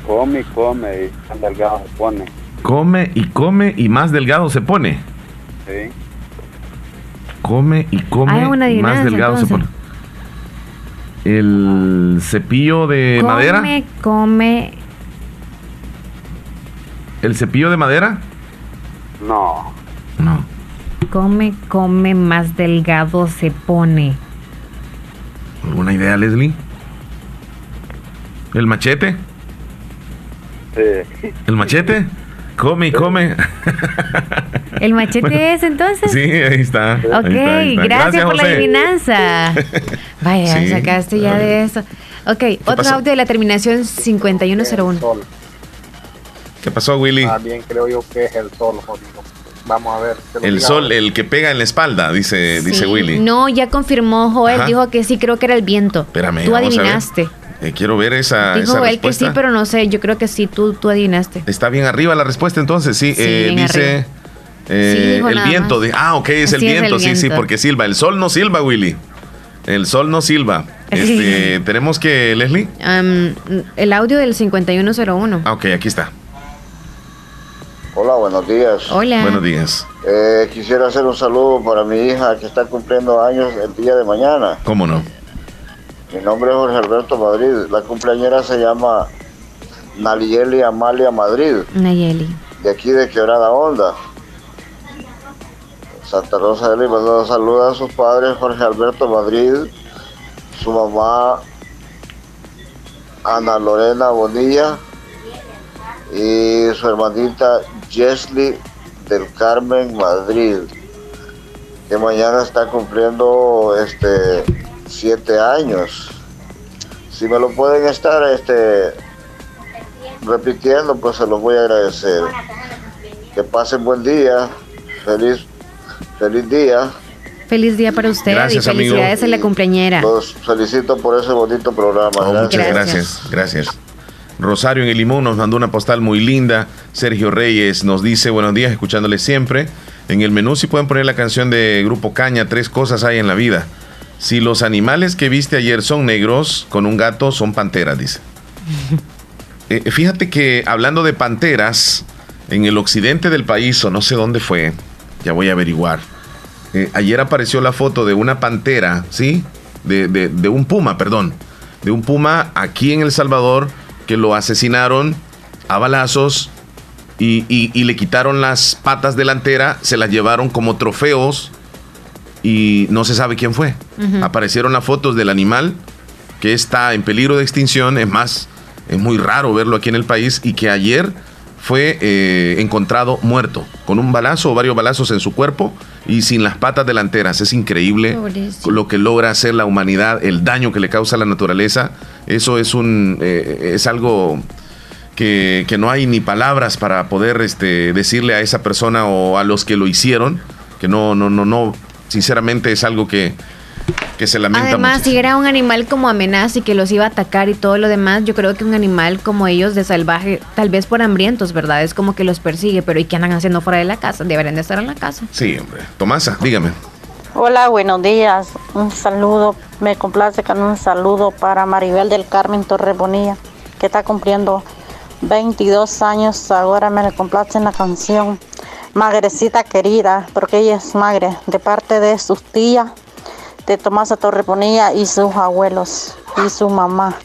Come, come y tan delgado se pone. Come y come y más delgado se pone. Sí. Come y come Hay una y más delgado se pone. El cepillo de madera. Come, come. El cepillo de madera. No. No. Come, come, más delgado se pone. ¿Alguna idea, Leslie? ¿El machete? Sí. ¿El machete? Come y come. ¿El machete es entonces? Sí, ahí está. ahí Ok, está, ahí está. gracias, por la adivinanza. Vaya, Sí. sacaste ya de eso. Ok, otro pasó? audio de la terminación 5101. ¿Qué pasó, Willy? Bien creo yo que es el sol, jodido. Vamos a ver. El diga sol, el que pega en la espalda, dice, dice Willy. No, ya confirmó Joel, Ajá. dijo que sí, creo que era el viento. Espérame, Tú vamos a ver. adivinaste. Eh, quiero ver esa, Dijo esa Joel que sí, pero no sé, yo creo que sí, tú, tú adivinaste. Está bien arriba la respuesta entonces, sí. Sí, eh, bien dice eh, Sí, el viento. más. ah, ok, es el Sí, es el viento, sí, sí, porque silba. El sol no silba, Willy. El sol no silba. Este, Tenemos que, Leslie. El audio del 5101. Ah, ok, aquí está. Hola, buenos días. Hola. Buenos días. Eh, quisiera hacer un saludo para mi hija que está cumpliendo años el día de mañana. ¿Cómo no? Mi nombre es Jorge Alberto Madrid. La cumpleañera se llama Nalieli Amalia Madrid, Nayeli. de aquí de Quebrada Honda. Santa Rosa de Lima. Nos saluda a sus padres Jorge Alberto Madrid, su mamá Ana Lorena Bonilla y su hermanita Jesly del Carmen Madrid, que mañana está cumpliendo este siete años. Si me lo pueden estar este repitiendo, pues se los voy a agradecer. Que pasen buen día, feliz, feliz día. Feliz día para usted Gracias, y amigo. felicidades en la cumpleañera. Los felicito por ese bonito programa. Oh, muchas Gracias. gracias, gracias. Rosario en el Limón nos mandó una postal muy linda. Sergio Reyes nos dice buenos días, escuchándole siempre. En el menú si pueden poner la canción de Grupo Caña, tres cosas hay en la vida. Si los animales que viste ayer son negros, con un gato son panteras, dice. Eh, fíjate que hablando de panteras, en el occidente del país, o no sé dónde fue, ya voy a averiguar. eh, ayer apareció la foto de una pantera, ¿sí? De, de- de un puma, perdón. De un puma aquí en El Salvador que lo asesinaron a balazos y, y- y le quitaron las patas delanteras, se las llevaron como trofeos y no se sabe quién fue. Aparecieron las fotos del animal que está en peligro de extinción. Es más, es muy raro verlo aquí en el país y que ayer fue eh, encontrado muerto, con un balazo o varios balazos en su cuerpo y sin las patas delanteras. Es increíble Pobrecito. lo que logra hacer la humanidad, el daño que le causa a la naturaleza. Eso es un eh, es algo que, que no hay ni palabras para poder este, decirle a esa persona o a los que lo hicieron, que no, no, no, no, sinceramente es algo que, que se lamenta Además, mucho. si era un animal como amenaza y que los iba a atacar y todo lo demás, yo creo que un animal como ellos de salvaje, tal vez por hambrientos, ¿verdad? Es como que los persigue, pero ¿y qué andan haciendo fuera de la casa? Deberían de estar en la casa. Sí, hombre. Tomasa, dígame. Hola, buenos días. Un saludo, me complace con un saludo para Maribel del Carmen Torrebonía, que está cumpliendo 22 años. Ahora me le complace en la canción Magrecita querida, porque ella es magre, de parte de sus tías, de Tomasa Torrebonía y sus abuelos y su mamá.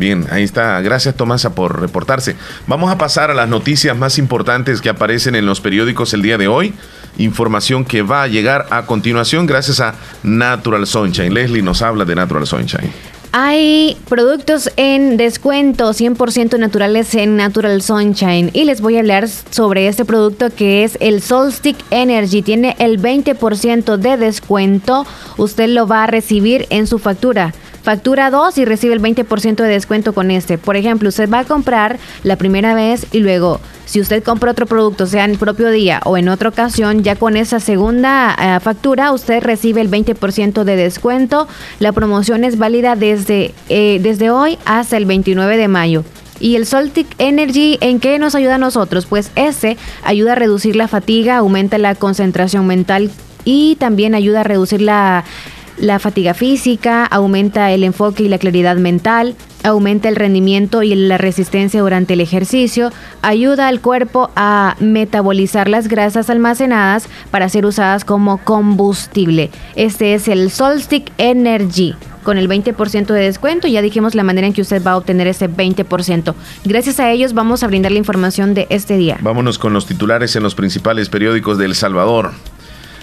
Bien, ahí está. Gracias Tomasa por reportarse. Vamos a pasar a las noticias más importantes que aparecen en los periódicos el día de hoy. Información que va a llegar a continuación gracias a Natural Sunshine. Leslie nos habla de Natural Sunshine. Hay productos en descuento 100% naturales en Natural Sunshine y les voy a hablar sobre este producto que es el Solstick Energy. Tiene el 20% de descuento. Usted lo va a recibir en su factura. Factura 2 y recibe el 20% de descuento con este. Por ejemplo, usted va a comprar la primera vez y luego, si usted compra otro producto, sea en el propio día o en otra ocasión, ya con esa segunda eh, factura, usted recibe el 20% de descuento. La promoción es válida desde, eh, desde hoy hasta el 29 de mayo. ¿Y el Soltic Energy en qué nos ayuda a nosotros? Pues ese ayuda a reducir la fatiga, aumenta la concentración mental y también ayuda a reducir la la fatiga física, aumenta el enfoque y la claridad mental, aumenta el rendimiento y la resistencia durante el ejercicio, ayuda al cuerpo a metabolizar las grasas almacenadas para ser usadas como combustible. Este es el Solstick Energy con el 20% de descuento. Ya dijimos la manera en que usted va a obtener ese 20%. Gracias a ellos vamos a brindar la información de este día. Vámonos con los titulares en los principales periódicos de El Salvador.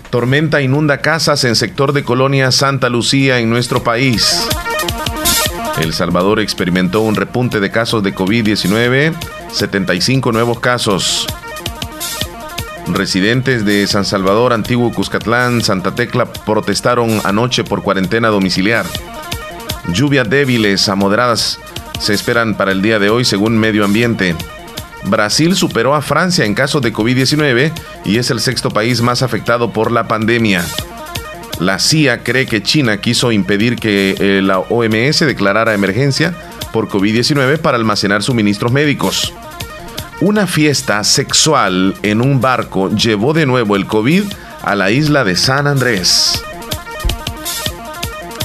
Tormenta inunda casas en sector de Colonia Santa Lucía en nuestro país. El Salvador experimentó un repunte de casos de COVID-19, 75 nuevos casos. Residentes de San Salvador, Antiguo Cuscatlán, Santa Tecla protestaron anoche por cuarentena domiciliar. Lluvias débiles a moderadas se esperan para el día de hoy según Medio Ambiente. Brasil superó a Francia en casos de COVID-19 y es el sexto país más afectado por la pandemia. La CIA cree que China quiso impedir que eh, la OMS declarara emergencia por COVID-19 para almacenar suministros médicos. Una fiesta sexual en un barco llevó de nuevo el COVID a la isla de San Andrés.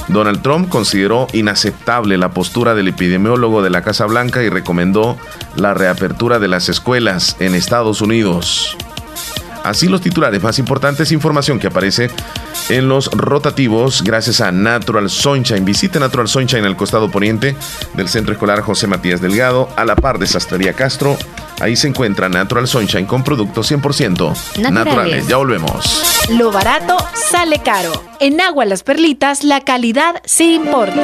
Donald Trump consideró inaceptable la postura del epidemiólogo de la Casa Blanca y recomendó la reapertura de las escuelas en Estados Unidos. Así los titulares más importantes, información que aparece en los rotativos gracias a Natural Sunshine. Visite Natural Sunshine al costado poniente del Centro Escolar José Matías Delgado, a la par de Sastrería Castro. Ahí se encuentra Natural Sunshine con productos 100% naturales. naturales. Ya volvemos. Lo barato sale caro. En Agua Las Perlitas la calidad sí importa.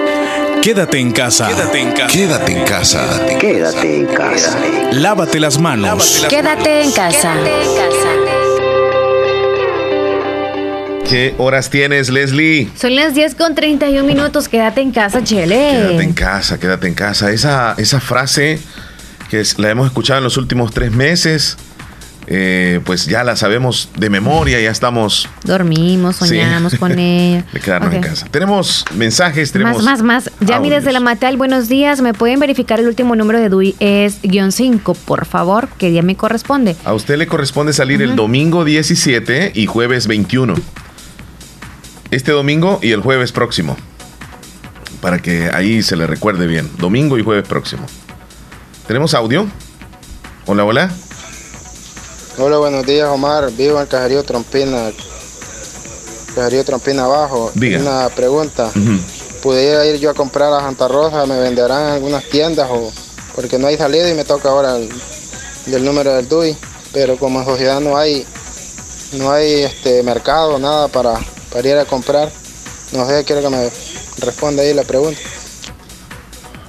Quédate en casa. Quédate en casa. Quédate en casa. Quédate en casa. Lávate las manos. Quédate en casa. ¿Qué horas tienes, Leslie? Son las 10 con 31 minutos. Quédate en casa, Chele. Quédate en casa, quédate en casa. Esa, esa frase que es- la hemos escuchado en los últimos tres meses, eh, pues ya la sabemos de memoria, ya estamos Dormimos, Sí. soñamos con ella. de quedarnos en casa. Tenemos mensajes, tenemos... Más, más, más. Yami desde la Matal, buenos días. ¿Me pueden verificar el último número de DUI? Es guion 5, por favor. ¿Qué día me corresponde? A usted le corresponde salir el domingo 17 y jueves 21. Este domingo y el jueves próximo. Para que ahí se le recuerde bien. Domingo y jueves próximo. ¿Tenemos audio? Hola, hola. Hola, buenos días, Omar. Vivo en Cajerío Trompina. Cajerío Trompina abajo. Diga. Una pregunta. ¿Pudiera ir yo a comprar a Santa Rosa? ¿Me venderán en algunas tiendas? o Porque no hay salida y me toca ahora el, número del DUI. Pero como en sociedad no hay no hay este mercado, nada para, para ir a comprar. No sé, quiero que me responda ahí la pregunta.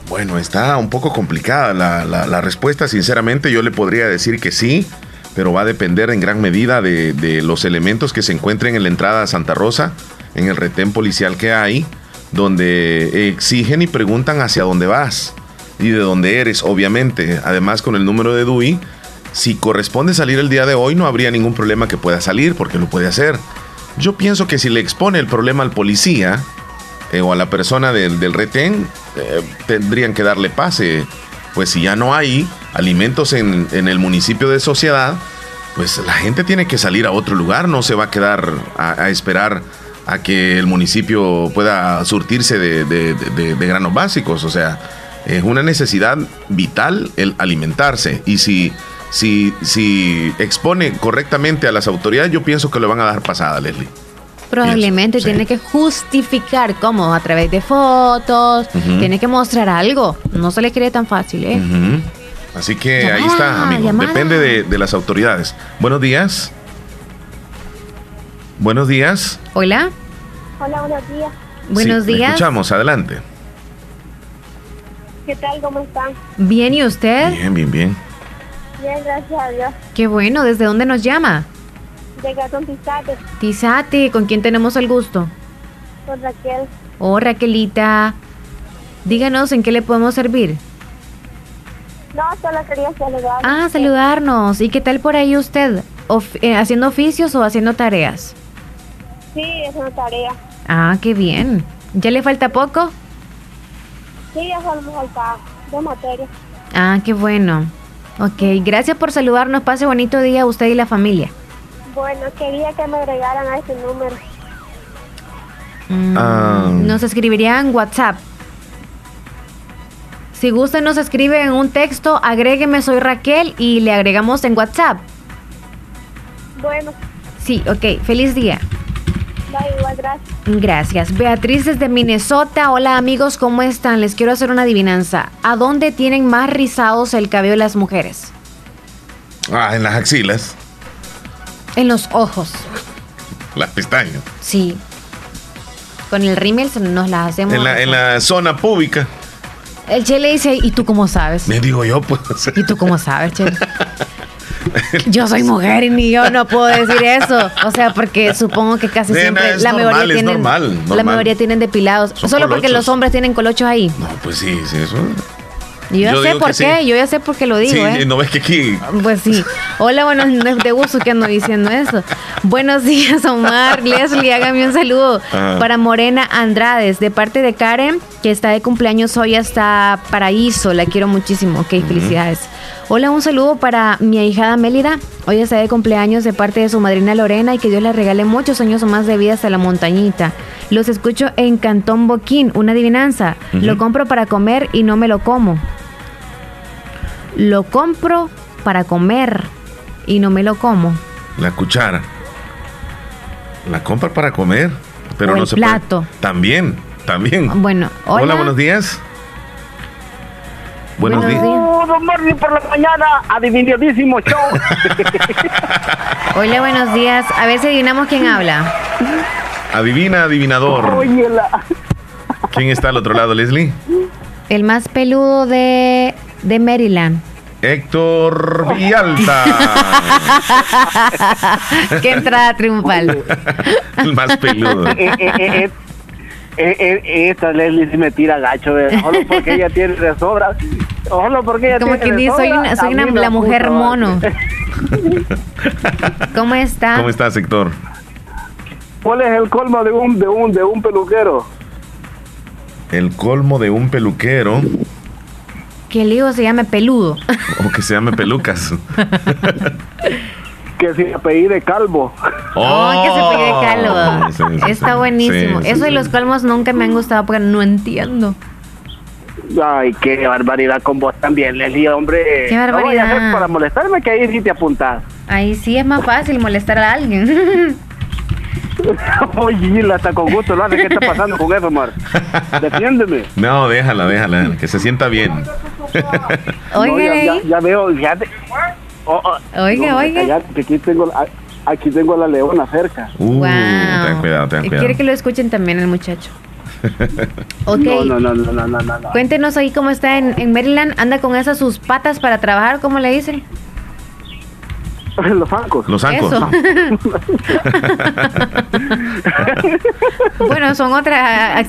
Bueno, está un poco complicada la, la- la respuesta. Sinceramente, yo le podría decir que sí, pero va a depender en gran medida de, los elementos que se encuentren en la entrada a Santa Rosa, en el retén policial que hay, donde exigen y preguntan hacia dónde vas y de dónde eres, obviamente. Además, con el número de DUI, si corresponde salir el día de hoy, no habría ningún problema que pueda salir, porque lo puede hacer. Yo pienso que si le expone el problema al policía, eh, o a la persona del, del retén, eh, tendrían que darle pase. Pues si ya no hay alimentos en, en el municipio de Sociedad, pues la gente tiene que salir a otro lugar, no se va a quedar a, a esperar a que el municipio pueda surtirse de, de- de- de- de granos básicos. O sea, es una necesidad vital el alimentarse. Y si, si, si expone correctamente a las autoridades, yo pienso que le van a dar pasada, Leslie. Probablemente tiene que justificar cómo, a través de fotos, tiene que mostrar algo. No se le cree tan fácil, ¿eh? Ujú. Así que ahí está, amigo. llamada. Depende de, de las autoridades. Buenos días. Buenos días. Hola, Hola, buenos días. buenos Sí, días. Escuchamos, adelante. ¿Qué tal? ¿Cómo están? Bien, ¿y usted? Bien, bien, bien. Bien, gracias a Dios. Qué bueno, ¿desde dónde nos llama? De Gatón Tizate, Tizate, ¿con quién tenemos el gusto? con Raquel. Oh, Raquelita. Díganos en qué le podemos servir. No, solo quería saludar. Ah, saludarnos. ¿Y qué tal por ahí usted? Of- eh, ¿Haciendo oficios o haciendo tareas? Sí, es una tarea. Ah, qué bien. ¿Ya le falta poco? Sí, ya solo me falta dos materias. Ah, qué bueno. Ok, gracias por saludarnos. Pase bonito día a usted y la familia. Bueno, quería que me agregaran a ese número. Mm, Ah. Nos escribiría en WhatsApp. Si gusta, nos escribe en un texto, agrégueme, soy Raquel y le agregamos en WhatsApp. Bueno, Sí, ok, feliz día. da igual, gracias. Gracias. Beatriz desde Minnesota. Hola amigos, ¿cómo están? Les quiero hacer una adivinanza. ¿A dónde tienen más rizados el cabello las mujeres? Ah, en las axilas, En los ojos. las pestañas. Sí. Con el rímel se nos las hacemos. En la, en la zona pública. El Che le dice, ¿y tú cómo sabes? Me digo yo, pues. ¿Y tú cómo sabes, Che? Yo soy mujer y ni yo no puedo decir eso. O sea, porque supongo que casi Nena, siempre es la normal, mayoría tienen normal, la mayoría tienen depilados. Son Solo porque los hombres tienen colochos ahí. No, pues sí, sí, eso. Yo sé por sí. qué, yo ya sé por qué lo digo, sí, ¿eh? no ves que aquí. Pues sí. Hola, buenos días. De gusto que ando diciendo eso. Buenos días, Omar. Leslie, hágame un saludo para Morena Andrades, de parte de Karen, que está de cumpleaños hoy hasta Paraíso. La quiero muchísimo. Ok, felicidades. Hola, un saludo para mi ahijada Mélida. Hoy está de cumpleaños de parte de su madrina Lorena y que Dios le regale muchos años más de vida hasta la montañita. Los escucho en Cantón Boquín, una adivinanza. Lo compro para comer y no me lo como. Lo compro para comer y no me lo como. La cuchara. La compra para comer. Pero O no el se puede- plato. También, también. Bueno, hola. Hola, buenos días. Buenos, días. Don Marvin por la mañana, adivinadísimo show. Hola, buenos días. A ver si adivinamos quién habla. Adivina, adivinador. Oye, la- ¿Quién está al otro lado, Leslie? El más peludo de, de Maryland. Héctor Villalta. Qué entrada triunfal. El más peludo. Eh, eh, eh, esta Leslie sí me tira gacho, ¿verdad? solo porque ella tiene de sobra. Solo porque ella Como tiene quien dice, soy, sobra, una, soy una- la mujer mono. ¿Cómo está? ¿Cómo estás, Héctor? ¿Cuál es el colmo de un de un de un peluquero? El colmo de un peluquero Que el hijo se llame peludo. o que se llame pelucas. Que se apellide calvo. Oh, que se pide calvo. Sí, sí, Está sí. buenísimo. Sí, sí, Eso de sí. los colmos nunca me han gustado porque no entiendo. Ay, qué barbaridad con vos también, Leslie, hombre. Qué No voy a hacer barbaridad. para molestarme que ahí sí te apuntás. Ahí sí es más fácil molestar a alguien. Oye, hasta con gusto lo hace. ¿Qué está pasando con eso, Mar? Defiéndeme. No, déjala, déjala, que se sienta bien. No, ya, veo, ya te... Oh, oh. Oiga, No, oiga. aquí tengo, la- aquí tengo a la leona cerca. Uh, Wow. ten cuidado, ten cuidado. Quiere que lo escuchen también el muchacho. Ok. No, no, no, no, no, no, no. no. Cuéntenos ahí cómo está en, en Maryland. ¿Anda con esas sus patas para trabajar? ¿Cómo le dicen? Los zancos. Los zancos. Eso. bueno, son otras,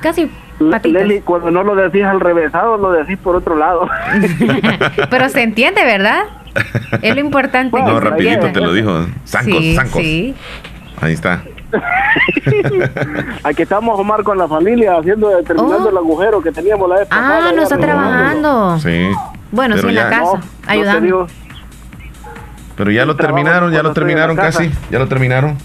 casi patitas. Leslie, cuando no lo decís al revésado, lo decís por otro lado. Pero se entiende, ¿verdad? Es lo importante. No, rapidito te lo dijo. Zancos, Sí, zancos. sí. Ahí está. Aquí estamos, Omar, con la familia, haciendo, terminando Oh. el agujero que teníamos la vez Ah, ya está trabajando. Sí. Bueno, Pero sí, en ya- la casa, No, ayudando. Pero ya lo terminaron, ya lo terminaron casi. Ya lo terminaron.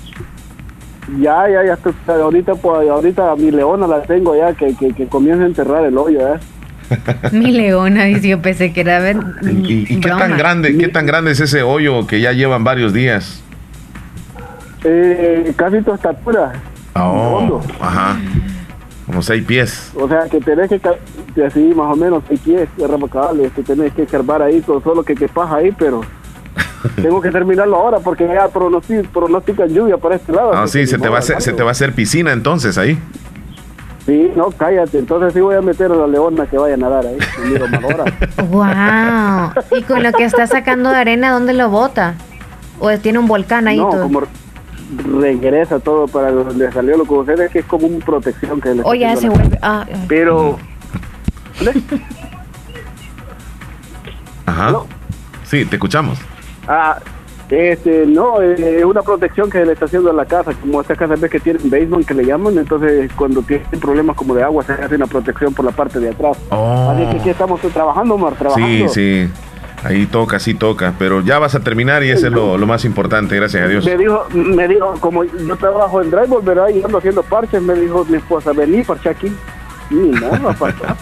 Ya, ya, ya estoy, ahorita, pues, ahorita mi leona la tengo ya, que, que, que comienza a enterrar el hoyo, ¿eh? Mi leona, dice, yo pensé que era... ven- ¿Y, y qué tan grande, qué tan grande es ese hoyo que ya llevan varios días? Eh, casi tu estatura, Oh, ajá. Como seis pies. o sea, que tenés que, así más o menos, seis pies irrevocables, que tenés que escarbar ahí, con solo que quepas ahí, pero tengo que terminarlo ahora porque ya pronosti- pronostican lluvia para este lado. Ah, sí, se te, va a hacer, se te va a hacer piscina entonces ahí. Sí, no, cállate, entonces sí voy a meter a la leona que vaya a nadar ahí. Wow. Y con lo que está sacando de arena, ¿dónde lo bota? ¿O tiene un volcán ahí No, todo? como regresa todo para donde salió lo que ustedes que es como una protección que le está O ya se vuelve... ah, ah. Pero, Ajá. Sí, te escuchamos. Ah, este, no, eh, es una protección que le está haciendo a la casa, como estas casas ves que tienen basement que le llaman, entonces cuando tienen problemas como de agua se hace una protección por la parte de atrás. Oh. Así que aquí estamos trabajando, Omar, trabajando. Sí, sí. Ahí toca, sí toca. Pero ya vas a terminar y eso es lo, lo más importante, gracias a Dios. Me dijo, me dijo, como yo trabajo en Driveway, ¿verdad? Y ando haciendo parches, me dijo mi esposa, vení, parche aquí. Y nada, parchar.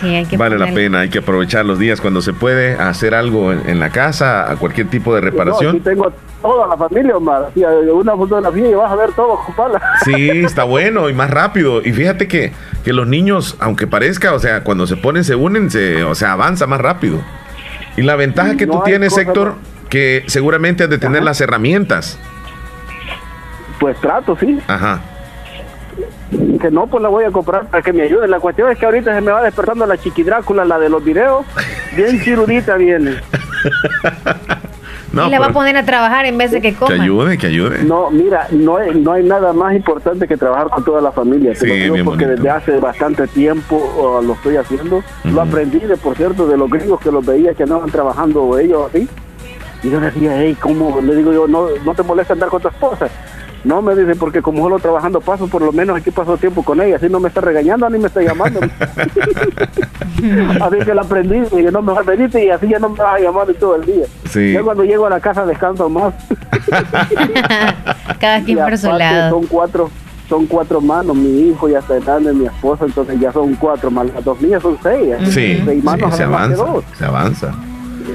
Sí, hay que Vale la pena, hay que aprovechar los días cuando se puede hacer algo en, en la casa, a cualquier tipo de No, reparación. tengo toda la familia, Omar. Una fotografía y vas a ver todo. Sí, está bueno y más rápido. Y fíjate que, que los niños, aunque parezca, o sea, cuando se ponen, se unen, se, o sea, avanza más rápido. Y la ventaja que No tú tienes, cosa Héctor, que seguramente has de tener las herramientas. Pues trato, sí. Ajá. Que no, pues la voy a comprar para que me ayude. La cuestión es que ahorita se me va despertando la chiqui Drácula, la de los videos. Bien chirudita viene. No, y la va a poner a trabajar en vez de que que coma. ayude, que ayude. No, mira, no hay, no hay nada más importante que trabajar con toda la familia. Sí, bien porque bonito. desde hace bastante tiempo oh, lo estoy haciendo. Lo aprendí, de, por cierto, de los gringos que los veía que andaban trabajando ellos así. Y yo decía, hey, ¿cómo? Le digo yo, no, no te molesta andar con tu esposa. No, me dice, porque como solo trabajando paso, por lo menos aquí paso tiempo con ella, así no me está regañando ni me está llamando. así que la aprendí, y yo no mejor venite y así ya no me vas a llamar todo el día. Sí. Ya cuando llego a la casa descanso más. Cada quien por su lado. Son cuatro, son cuatro manos, mi hijo ya está grande, mi esposa, entonces ya son cuatro, más las dos niñas son seis. ¿eh? Sí, seis sí, manos se avanza, dos. se avanza.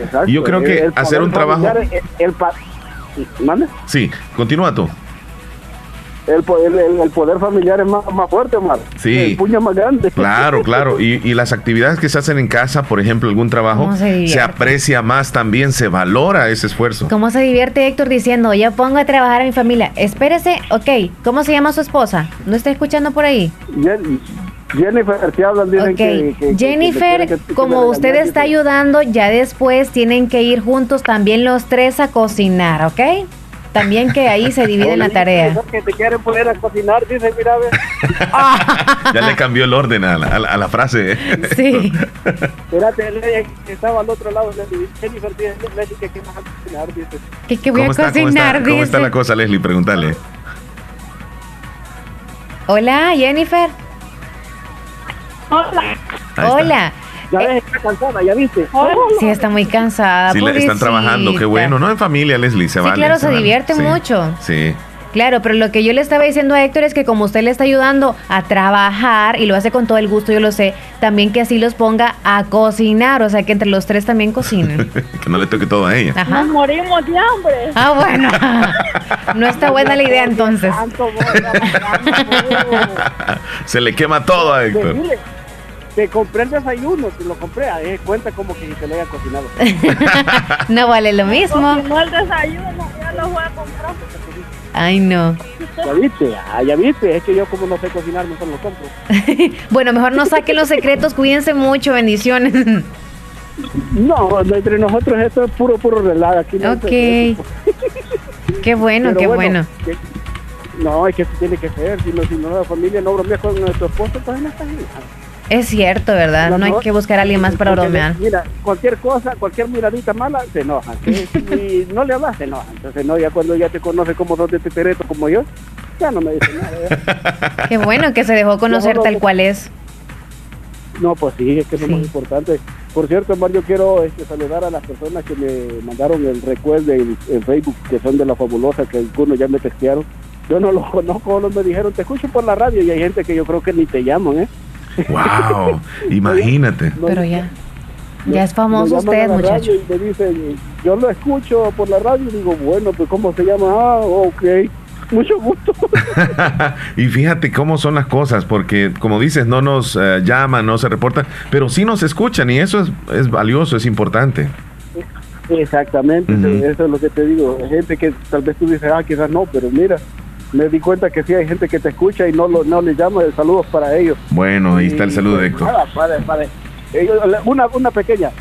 Exacto. Y yo creo que El hacer un trabajo- El, el pa- ¿Mande? Sí, continúa tú. El, el- el- poder familiar es más, más fuerte, Omar. Sí. El puño es más grande. Claro, claro. Y, y las actividades que se hacen en casa, por ejemplo, algún trabajo, ¿Cómo se aprecia más también, se valora ese esfuerzo. ¿Cómo se divierte Héctor diciendo, ya pongo a trabajar a mi familia? Espérese, ok, ¿cómo se llama su esposa? ¿No está escuchando por ahí? Jen- Jennifer, te hablan, dicen Ok, que, que- que- que Jennifer, que- que como usted está ayudando, ya después tienen que ir juntos también los tres a cocinar, ¿ok? También que ahí se divide la tarea. Que te quieren poner a cocinar, dice, mira, ve. Ya le cambió el orden a la, a la- a la frase. Sí. Espérate, estaba al otro lado, Leslie. Jennifer dice, Leslie, que qué vas a cocinar, dice. Que, que voy a ¿Cómo está, cómo cocinar, está- cómo está la cosa, Leslie? Pregúntale. Hola, Jennifer. Hola. Ahí está. Hola. Ya ves, está cansada, ¿ya viste? Sí, está muy cansada. Sí, están trabajando, qué bueno, ¿no? En familia, Leslie, se Sí, vale. claro, se divierte Sí, mucho. Sí. Claro, pero lo que yo le estaba diciendo a Héctor es que como usted le está ayudando a trabajar y lo hace con todo el gusto, yo lo sé, también que así los ponga a cocinar, o sea que entre los tres también cocinen. que no le toque todo a ella. Ajá. Nos morimos de hambre. Ah, bueno. No está buena la idea entonces. Se le quema todo a Héctor. Te compré el desayuno, te lo compré, a él cuenta como que te lo haya cocinado. No vale lo mismo. No el desayuno, ya lo voy a comprar. Ay, no. ¿Ya viste? Ah, ya viste, es que yo como no sé cocinar, mejor lo compro. Bueno, mejor no saquen los secretos, cuídense mucho, bendiciones. No, entre nosotros esto es puro, puro relajo. Aquí no hay Ok. Qué bueno, Pero qué bueno. que- no, es que así tiene que ser, si no, si no la familia no bromea con nuestro esposo, pues no está bien. Es cierto, ¿verdad? No hay que buscar a alguien más para bromear. Mira, cualquier cosa, cualquier miradita mala, se enoja. Si no le hablas, se enoja. Entonces, no, ya cuando ya te conoce como dos de tetereto como yo, ya no me dice nada. ya. Qué bueno que se dejó conocer No, no, tal no. cual es. No, pues sí, es que es lo más importante. Por cierto, Omar, yo quiero este, saludar a las personas que me mandaron el recuerdo en, en Facebook, que son de la fabulosa, que algunos ya me textearon. Yo no los conozco, solo me dijeron, te escucho por la radio, y hay gente que yo creo que ni te llaman, ¿eh? Wow, imagínate. Pero ya. Ya es famoso usted, muchacho. Y me dicen, yo lo escucho por la radio y digo, bueno, pues ¿cómo se llama? Ah, ok, mucho gusto. y fíjate cómo son las cosas, porque como dices, no nos eh, llaman, no se reportan, pero sí nos escuchan y eso es, es valioso, es importante. Exactamente, eso es lo que te digo. Hay gente que tal vez tú dices, ah, quizás no, pero mira, me di cuenta que sí hay gente que te escucha y no lo, no le llama. Saludos para ellos. Bueno, ahí está el saludo de Héctor. Nada, para- para- una, una pequeña.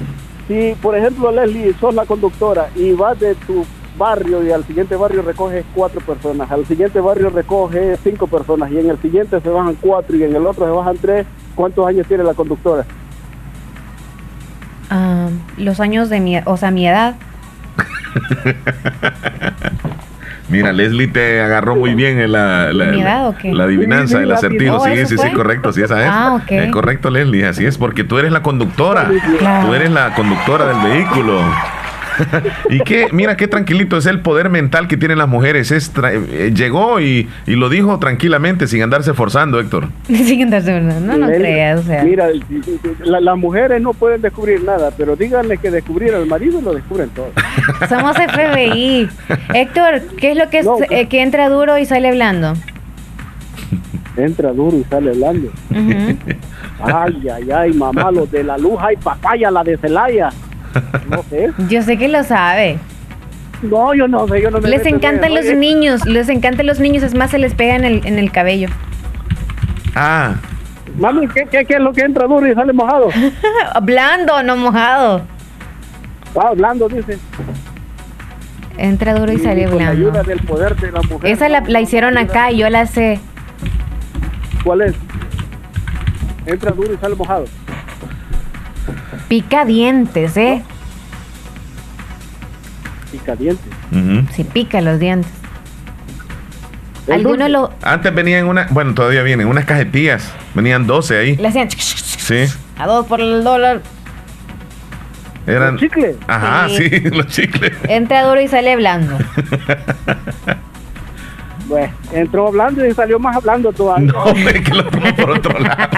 Si, por ejemplo, Leslie, sos la conductora y vas de tu barrio y al siguiente barrio recoges cuatro personas, al siguiente barrio recoges cinco personas y en el siguiente se bajan cuatro y en el otro se bajan tres, ¿cuántos años tiene la conductora? Ah, los años de mi, o sea, mi edad. Mira, Leslie te agarró muy bien en la, la, ¿Mi edad la- adivinanza, el acertijo. Oh, Sí, ¿eso sí, sí, correcto, sí, esa es. Ah, correcto, Leslie, así es, porque tú eres la conductora. Claro. Tú eres la conductora del vehículo. y qué, mira qué tranquilito es el poder mental que tienen las mujeres. Es eh, llegó y, y lo dijo tranquilamente, sin andarse forzando, Héctor. Sin andarse burlando. No, no creas, o sea. Mira, la- las mujeres no pueden descubrir nada, pero díganle que descubrir al marido y lo descubren todo. Somos FBI. Héctor, ¿qué es lo que, es- eh, que entra duro y sale hablando? Entra duro y sale hablando. Ujú. Ay, ay, ay, mamá, los de la luz hay papaya, la de Celaya. No sé. Yo sé que lo sabe. No, yo no sé, yo no me Les encantan los Oye, niños, les encantan los niños, es más, se les pega en el, en el cabello. Ah, Mami, ¿qué, qué, qué es lo que entra duro y sale mojado? Blando, no mojado. Ah, blando, dice. Entra duro y Sí, sale con la blando. ayuda del poder de la mujer. Esa la, la hicieron acá y yo la sé. ¿Cuál es? Entra duro y sale mojado. Pica dientes, ¿eh? Y caliente. ujú. Sí, pica los dientes. ¿Es Algunos lo Antes venían una, bueno, todavía vienen unas cajetillas. Venían 12 ahí. le hacían Sí. a dos por el dólar. Eran. chicles? Ajá, Sí. sí, los chicles. Entra duro y sale blando. Bueno, entró hablando y salió más hablando todavía. No, hombre, que lo por otro lado.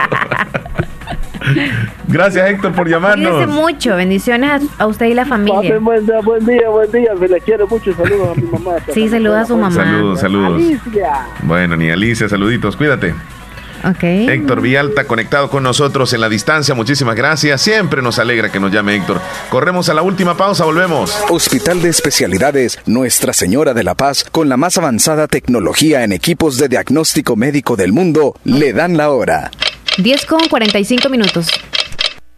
Gracias, Héctor, por llamarnos. Cuídese mucho. Bendiciones a, a usted y la familia. Pasen buen día, buen día, buen día. Se le quiere mucho. Saludos a mi mamá. Sí, saluda a su mamá. Saludos, saludos. Alicia. Bueno, ni Alicia, saluditos, cuídate. Ok. Héctor Vialta conectado con nosotros en la distancia, muchísimas gracias. Siempre nos alegra que nos llame Héctor. Corremos a la última pausa, volvemos. Hospital de Especialidades Nuestra Señora de la Paz, con la más avanzada tecnología en equipos de diagnóstico médico del mundo, le dan la hora. 10 con 45 minutos.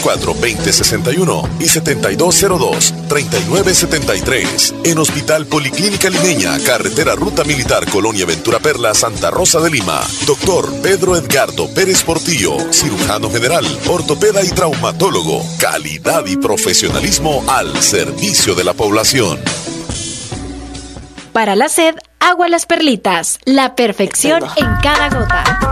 2061 y 7202-3973. En Hospital Policlínica Limeña, Carretera Ruta Militar Colonia Ventura Perla, Santa Rosa de Lima. Doctor Pedro Edgardo Pérez Portillo, cirujano general, ortopeda y traumatólogo. Calidad y profesionalismo al servicio de la población. Para la sed, agua las perlitas. La perfección en cada gota.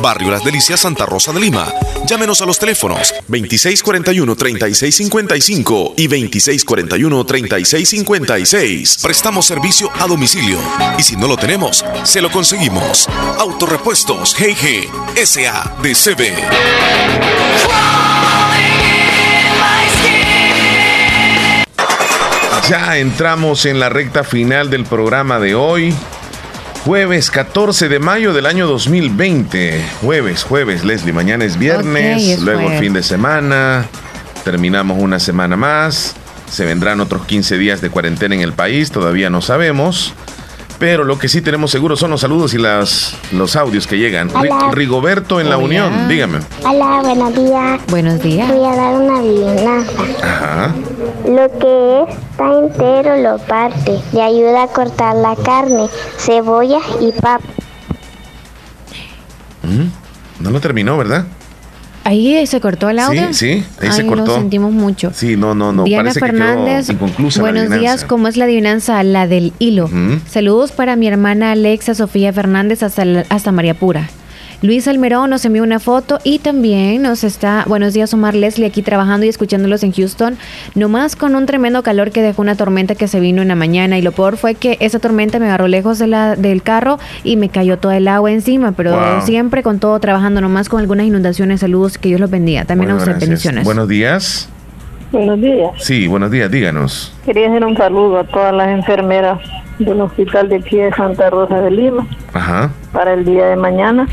Barrio Las Delicias, Santa Rosa de Lima. Llámenos a los teléfonos 2641-3655 y 2641-3656. Prestamos servicio a domicilio y si no lo tenemos, se lo conseguimos. Autorepuestos GG SADCB. Ya entramos en la recta final del programa de hoy. Jueves 14 de mayo del año 2020. Jueves, jueves, Leslie. Mañana es viernes, luego el fin de semana. Terminamos una semana más. Se vendrán otros 15 días de cuarentena en el país, todavía no sabemos. Pero lo que sí tenemos seguro son los saludos y las, los audios que llegan. Hola. Rigoberto en la. Unión, dígame. Hola, buenos días. Buenos días. Voy a dar una adivinanza. Ajá. Lo que está entero lo parte. Le ayuda a cortar la carne, cebolla y papa. Mm, No lo terminó, ¿verdad? Ahí se cortó el audio. Sí, sí, ahí se cortó. Lo sentimos mucho. Sí, no, no, no. Diana Parece Fernández, que quedó buenos días. ¿Cómo es la adivinanza? La del hilo. Saludos para mi hermana Alexa Sofía Fernández hasta, hasta María Pura. Luis Almerón nos envió una foto y también nos está, buenos días Omar Leslie, aquí trabajando y escuchándolos en Houston, nomás con un tremendo calor que dejó una tormenta que se vino en la mañana y lo peor fue que esa tormenta me agarró lejos de la, del carro y me cayó toda el agua encima, pero Wow. siempre con todo trabajando, nomás con algunas inundaciones, saludos, que Dios los bendiga. También Bueno, a usted, bendiciones. Buenos días. Buenos días. Sí, buenos días, díganos. Quería hacer un saludo a todas las enfermeras del Hospital de Pie de Santa Rosa de Lima Ajá. para el día de mañana,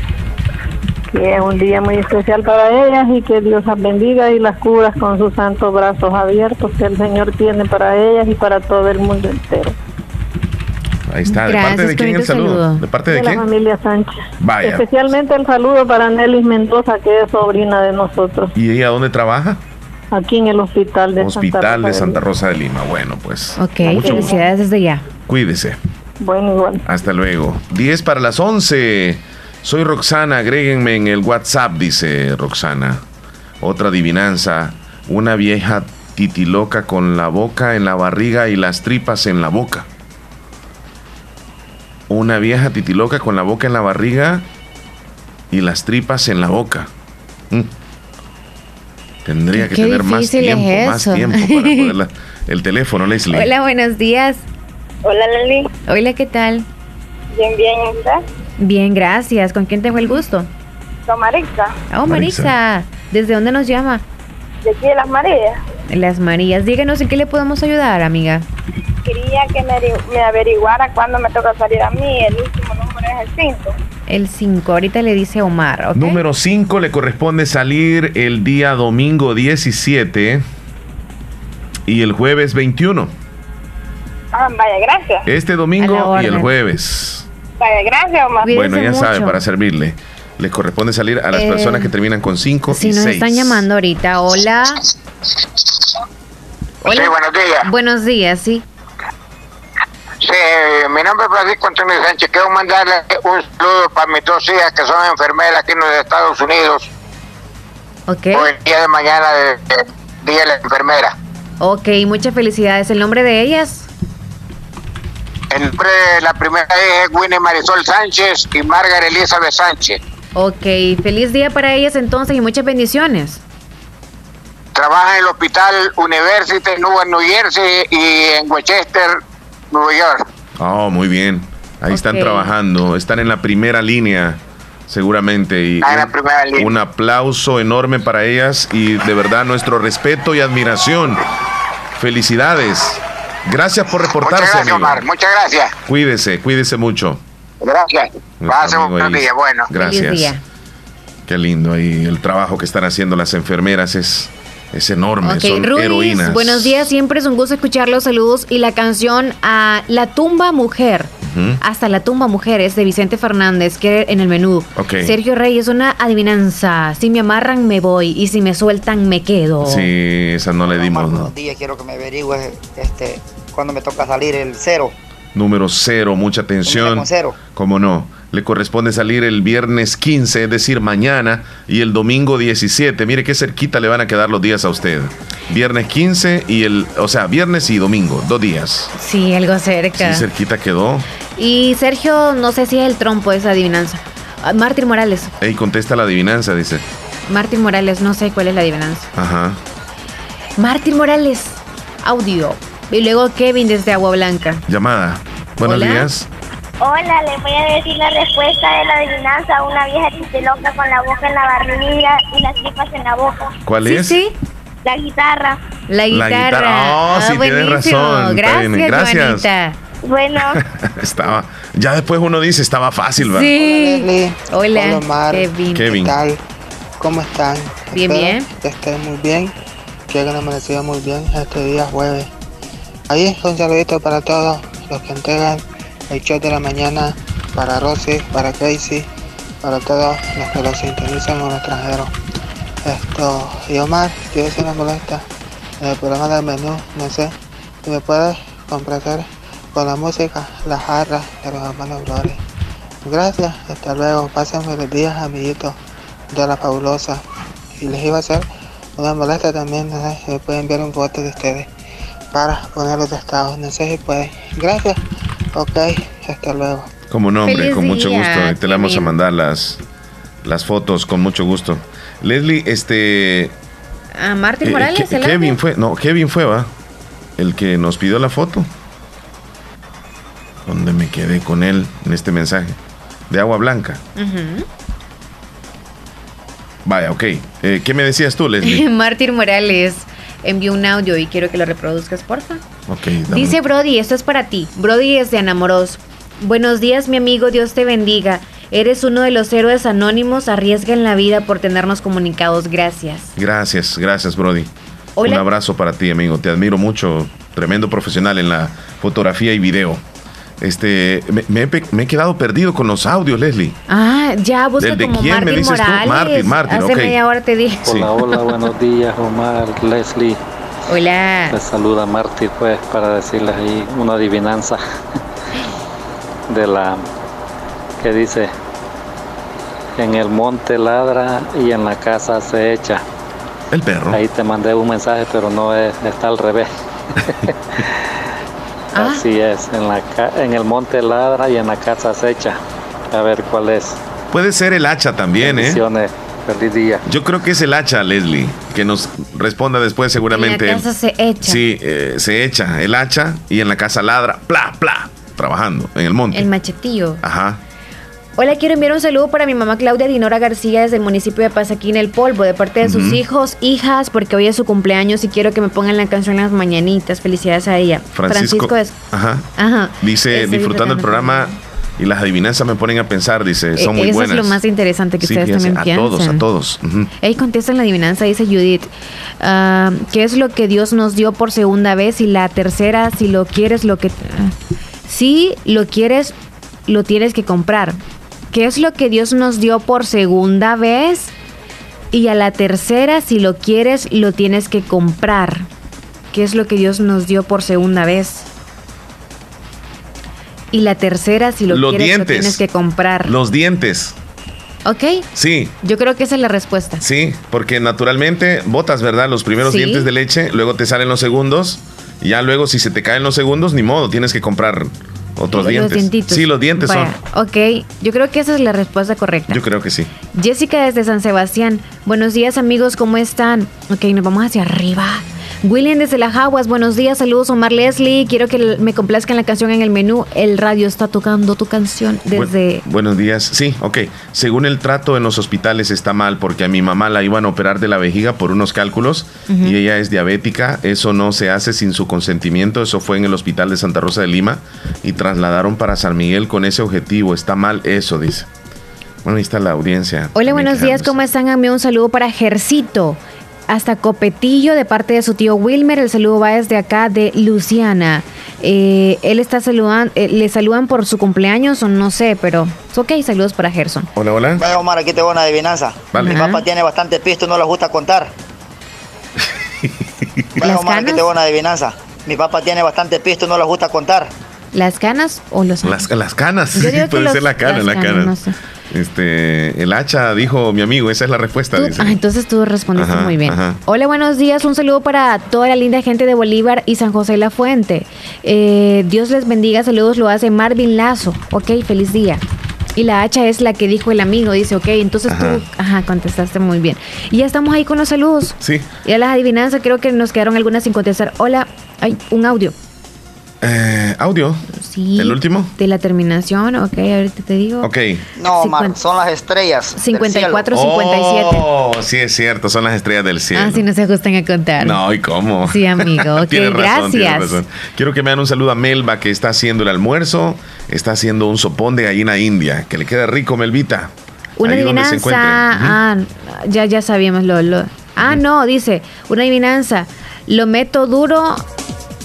que es un día muy especial para ellas y que Dios las bendiga y las cubra con sus santos brazos abiertos que el Señor tiene para ellas y para todo el mundo entero. Ahí está. ¿De Gracias, parte de quién el saludo? saludo. ¿De parte de, de la quién? familia Sánchez. Vaya. Especialmente el saludo para Nelly Mendoza, que es sobrina de nosotros, ¿Y ella dónde trabaja? aquí en el hospital de Santa Hospital Rosa de Santa Lima. Rosa de Lima. Bueno, pues. Ok, mucho felicidades desde ya. Cuídese. Bueno, igual. Hasta luego. 10 para las 11. Soy Roxana, agréguenme en el WhatsApp, dice Roxana. Otra adivinanza. Una vieja titiloca con la boca en la barriga y las tripas en la boca. Una vieja titiloca con la boca en la barriga y las tripas en la boca. Mm. Tendría que Qué tener más es tiempo, más eso. tiempo para poderla. El teléfono, Leslie. Hola, buenos días. Hola Leli, Hola, ¿qué tal? Bien, bien, ¿y ¿usted? Bien, gracias. ¿Con quién tengo el gusto? Soy Marixa, Oh, Marisa. ¿Desde dónde nos llama? de aquí de Las Marías. Las Marías. Díganos en qué le podemos ayudar, amiga. Quería que me, averiguara cuándo me toca salir a mí, el último número es el 5. El 5, ahorita le dice Omar. ¿ok? Número 5 le corresponde salir el día domingo 17 y el jueves 21. Ah, vaya, gracias. Este domingo y el jueves. Vaya, gracias, Omar. bueno, ya sabe, mucho. para servirle. Le corresponde salir a las Eh, personas que terminan con 5 Si y nos 6. están llamando ahorita, hola. Hola. Sí, buenos días. Buenos días, sí. Sí, mi nombre es Francisco Antonio Sánchez. Quiero mandarle un saludo para mis dos hijas que son enfermeras aquí en los Estados Unidos. Ok. Hoy, el día de mañana, de, de- Día de la Enfermera. Ok, muchas felicidades. ¿El nombre de ellas? El nombre de la primera es Winnie Marisol Sánchez y Margaret Elizabeth Sánchez. Ok, feliz día para ellas entonces y muchas bendiciones. Trabaja en el Hospital University Newark, New Jersey y en Westchester, Nueva York. Oh, muy bien. Ahí están trabajando, están en la primera línea, seguramente. Y Están en la un- primera línea. Un aplauso enorme para ellas y de verdad nuestro respeto y admiración. Felicidades. Gracias por Muchas reportarse, gracias, amigo. Omar. Muchas gracias. Cuídese, cuídese mucho. Gracias. Pase un buen día. Bueno. Gracias. Qué lindo ahí el trabajo que están haciendo las enfermeras es, es enorme, Ok, son Ruiz, heroínas. buenos días, siempre es un gusto escuchar los saludos y la canción a La tumba mujer. Hasta la tumba mujer es de Vicente Fernández, que en el menú. Ok. Sergio Rey es una adivinanza. Si me amarran, me voy. Y si me sueltan, me quedo. Sí, esa no le dimos. ¿no? Buenos días, quiero que me averigüe este, cuando me toca salir el cero. Número cero, mucha atención. con cero. ¿Cómo no? Le corresponde salir el viernes 15, es decir, mañana, y el domingo 17. Mire qué cerquita le van a quedar los días a usted. Viernes 15 y el, o sea, viernes y domingo, dos días. Sí, algo cerca. Sí, cerquita quedó. y Sergio, no sé si es el trompo esa adivinanza. Ah, Martín Morales. Ey, contesta la adivinanza, dice. Martín Morales, no sé cuál es la adivinanza. Ajá. Martín Morales, audio. Y luego Kevin desde Agua Blanca. Llamada. Buenos Hola. días. Hola, les voy a decir la respuesta de la adivinanza. Una vieja triste loca con la boca en la barriga y las tripas en la boca. ¿Cuál Sí, es? sí. La guitarra. La La guitarra. guitarra. Oh, Ah, sí, tienes buenísimo. razón. Gracias, gracias. Juanita. Bueno. Estaba. Ya después uno dice, estaba fácil, ¿verdad? Sí. Hola, Hola, Omar. Kevin. Kevin. ¿Qué tal? ¿Cómo están? Bien, Espero bien. Que estén muy bien. Que hayan amanecido muy bien este día jueves. Ahí un saludito para todos los que entregan el show de la mañana. Para Rosy, para Casey, para todos los que lo sintonizan en el extranjero. Esto, y Omar, quiero decir una molesta. En el programa del menú, no sé, si me puedes complacer con la música, las jarras de los hermanos Flores. Gracias, hasta luego. Pasen buenos días, amiguitos de la fabulosa. Y les iba a hacer una molestia también, no sé me pueden enviar un voto de ustedes para poner los estados. No sé si pueden. Gracias. Ok, hasta luego. Como nombre, Feliz con mucho gusto. Te le vamos a mandar las, las fotos con mucho gusto. Leslie, este. A Martín eh, Morales, el Kevin fue, no, Kevin fue, va. El que nos pidió la foto. Donde me quedé con él en este mensaje. De agua blanca. Vaya, ok. Eh, ¿Qué me decías tú, Leslie? Martín Morales envió un audio y quiero que lo reproduzcas, porfa. Dice Brody, esto es para ti. Brody es de Anamoros. Buenos días, mi amigo, Dios te bendiga. Eres uno de los héroes anónimos, arriesgan la vida por tenernos comunicados. Gracias. Gracias, gracias, Brody. Hola. Un abrazo para ti, amigo. Te admiro mucho. Tremendo profesional en la fotografía y video. Este, me, me he, me he quedado perdido con los audios, Leslie. Ah, ya busca ¿Del de como quién me Martín dices tú? Martín, Martín, Hace ok. media hora te dije. Hola, hola, buenos días, Omar, Leslie. Hola. Les saluda Marty, pues, para decirles ahí una adivinanza de la que dice: En el monte ladra y en la casa se echa. El perro. Ahí te mandé un mensaje, pero no es, está al revés. Ah. Así es, en, la ca- en el monte ladra y en la casa se echa. A ver cuál es. Puede ser el hacha también, ¿eh? Feliz día. Yo creo que es el hacha, Leslie, que nos responda después seguramente. En la casa se echa. Sí, eh, se echa el hacha y en la casa ladra, pla, pla, trabajando en el monte. El machetillo. Ajá. Hola, quiero enviar un saludo para mi mamá Claudia Dinora García desde el municipio de Pasaquín El Polvo, de parte de sus hijos, hijas, porque hoy es su cumpleaños y quiero que me pongan la canción Las Mañanitas. Felicidades a ella. Francisco. es. Ajá. Ajá. Dice, disfrutando el programa Y las adivinanzas me ponen a pensar, dice, son muy Eso buenas. es lo más interesante que Sí, ustedes fíjense, también a piensan. todos, a todos. Ujú. Ey, contesta en la adivinanza, dice Judith. ah, ¿Qué es lo que Dios nos dio por segunda vez? Y la tercera, si lo quieres, lo que... ah, si lo quieres, lo tienes que comprar. ¿Qué es lo que Dios nos dio por segunda vez? Y a la tercera, si lo quieres, lo tienes que comprar. ¿Qué es lo que Dios nos dio por segunda vez? Y la tercera, si lo Los quieres, dientes. lo tienes que comprar. Los dientes. ¿Ok? Sí, Yo creo que esa es la respuesta. sí, porque naturalmente botas, ¿verdad? Los primeros Sí. dientes de leche, luego te salen los segundos. Y ya luego, si se te caen los segundos, ni modo, tienes que comprar otros Los dientes. dientitos. Sí, los dientes Vaya, Ok, yo creo que esa es la respuesta correcta. son. Yo creo que sí. Jessica desde San Sebastián. Buenos días amigos, ¿cómo están? Ok, nos vamos hacia arriba. William desde Las Aguas, buenos días, saludos Omar Leslie. Quiero que me complazcan la canción en el menú. El radio está tocando tu canción desde... Bu- buenos días. Sí, ok. Según el trato en los hospitales está mal porque a mi mamá la iban a operar de la vejiga por unos cálculos y ella es diabética. Eso no se hace sin su consentimiento. Eso fue en el hospital de Santa Rosa de Lima y trasladaron para San Miguel con ese objetivo. Está mal eso, dice. Bueno, ahí está la audiencia. Hola, buenos días, ¿cómo están? Envío un saludo para Jercito. Hasta Copetillo de parte de su tío Wilmer. El saludo va desde acá de Luciana. Eh, él está saludando, eh, le saludan por su cumpleaños o no sé, pero es ok, saludos para Gerson. Hola, hola. Vaya Omar, aquí tengo una adivinanza. Vale. Mi papá tiene bastante pisto y no les gusta contar. Vaya ¿Las Omar, aquí canas? tengo una adivinanza. Mi papá tiene bastante pisto y no les gusta contar. ¿Las canas o los Las, las canas. Yo digo que Puede los- ser la cana, las la canas, cana. no sé. Este, el hacha dijo mi amigo, esa es la respuesta. Tú- dice. ah, entonces tú respondiste Ajá, muy bien. ajá. Hola, buenos días. Un saludo para toda la linda gente de Bolívar y San José La Fuente. Eh, Dios les bendiga. Saludos lo hace Marvin Lazo. Ok, feliz día. Y la hacha es la que dijo el amigo. Dice, ok, entonces Ajá. tú, ajá, contestaste muy bien. Y ya estamos ahí con los saludos. Sí. Y a las adivinanzas creo que nos quedaron algunas sin contestar. Hola, hay un audio. Eh, audio. Sí. ¿El último? De la terminación, ok, ahorita te digo. Ok. No, Omar, son las estrellas. del 54, cielo. 57. Oh, sí es cierto, son las estrellas del cielo. Ah, si no se ajustan a contar. No, ¿y cómo? Sí, amigo. Ok, razón, gracias. razón. Quiero que me den un saludo a Melba que está haciendo el almuerzo, está haciendo un sopón de gallina india, que le queda rico, Melvita. Una Ahí adivinanza. Ah, ya, ya sabíamos lo, lo- Ah, no, dice, una adivinanza. Lo meto duro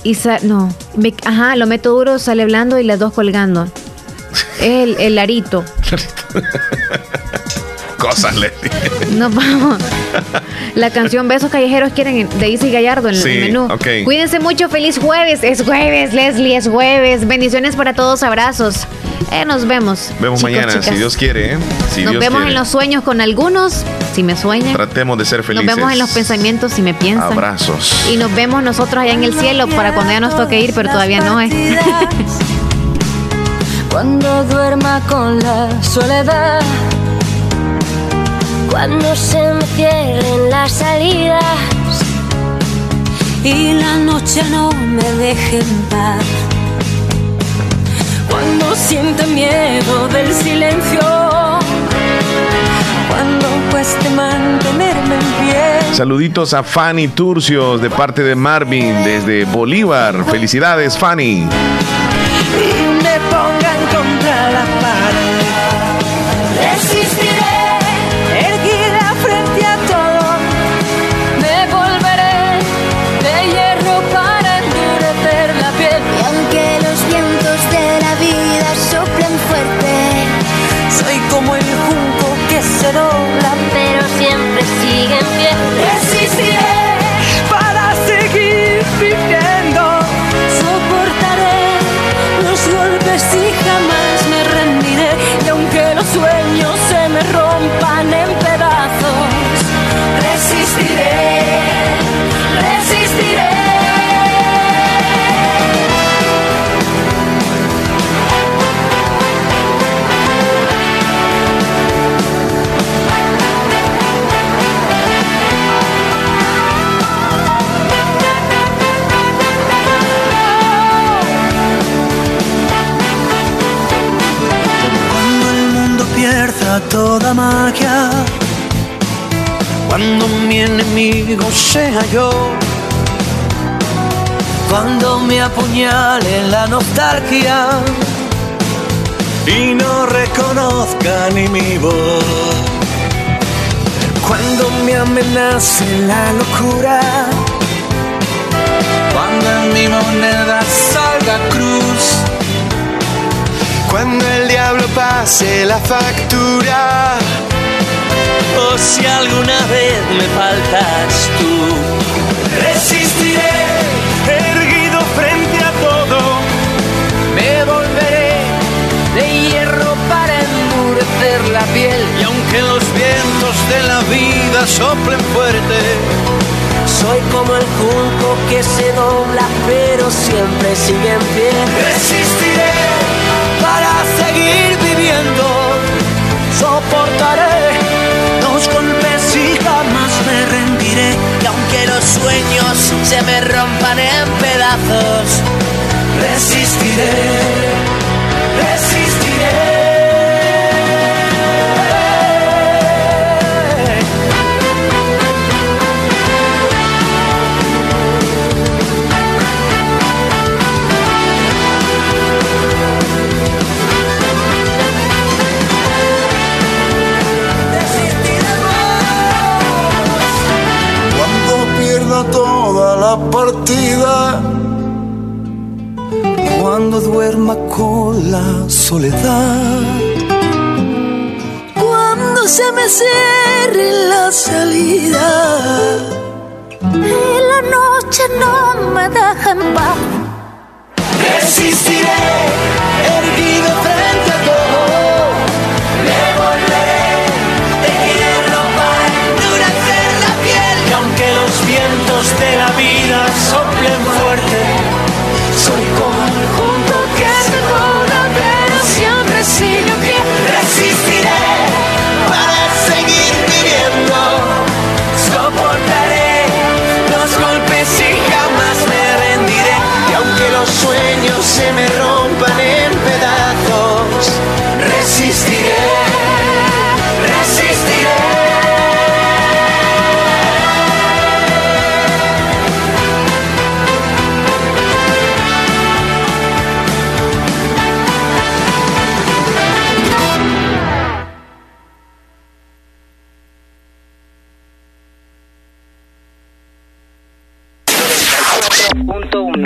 y sa- no. me- ajá, lo meto duro, sale blando y las dos colgando. Es el, el arito. Cosas, le No vamos. La canción Besos Callejeros quieren de Easy Gallardo en Sí, el menú. Cuídense mucho, feliz jueves. Es jueves, Leslie, es jueves. Bendiciones para todos, abrazos. Eh, nos vemos. Vemos chicos, mañana, chicas. si Dios quiere. ¿eh? Si Nos Dios vemos quiere. en los sueños con algunos, si me sueñan. Tratemos de ser felices. Nos vemos en los pensamientos, si me piensan. Abrazos. Y nos vemos nosotros allá en el cielo para cuando ya nos toque ir, pero todavía no es. Cuando duerma con la soledad, cuando se me cierren las salidas y la noche no me deje en paz. Cuando sienta miedo del silencio, cuando cueste mantenerme en pie. Saluditos a Fanny Turcios de parte de Marvin desde Bolívar. Felicidades, Fanny. y me pongan contra la pared. Toda magia, cuando mi enemigo sea yo, cuando me apuñale la nostalgia. Y no reconozca ni mi voz. Cuando me amenace la locura, cuando mi moneda salga cruz, cuando el diablo pase la factura, o si alguna vez me faltas tú, resistiré erguido frente a todo, me volveré de hierro para endurecer la piel. Y aunque los vientos de la vida soplen fuerte, soy como el junco que se dobla pero siempre sigue en pie. Resistiré para seguir viviendo, soportaré los golpes y jamás me rendiré. Y aunque los sueños se me rompan en pedazos, resistiré. Partida, cuando duerma con la soledad, Cuando se me cierre la salida. Y la noche no me deja en paz. Resistiré,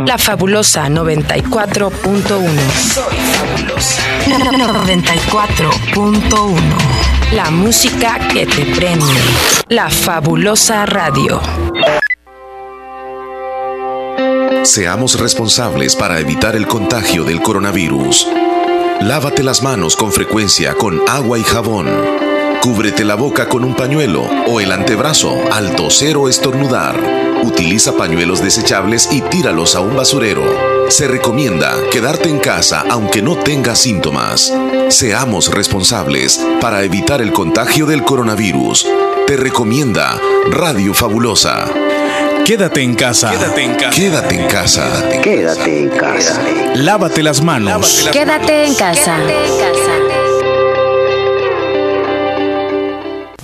La fabulosa 94.1. Soy fabulosa. 94.1. La música que te prende. La fabulosa radio. Seamos responsables para evitar el contagio del coronavirus. Lávate las manos con frecuencia con agua y jabón. Cúbrete la boca con un pañuelo o el antebrazo al toser o estornudar. Utiliza pañuelos desechables y tíralos a un basurero. Se recomienda quedarte en casa aunque no tengas síntomas. Seamos responsables para evitar el contagio del coronavirus. Te recomienda Radio Fabulosa. Quédate en casa. Quédate en casa. Quédate en casa. Quédate en casa. Lávate las manos. Quédate en casa. En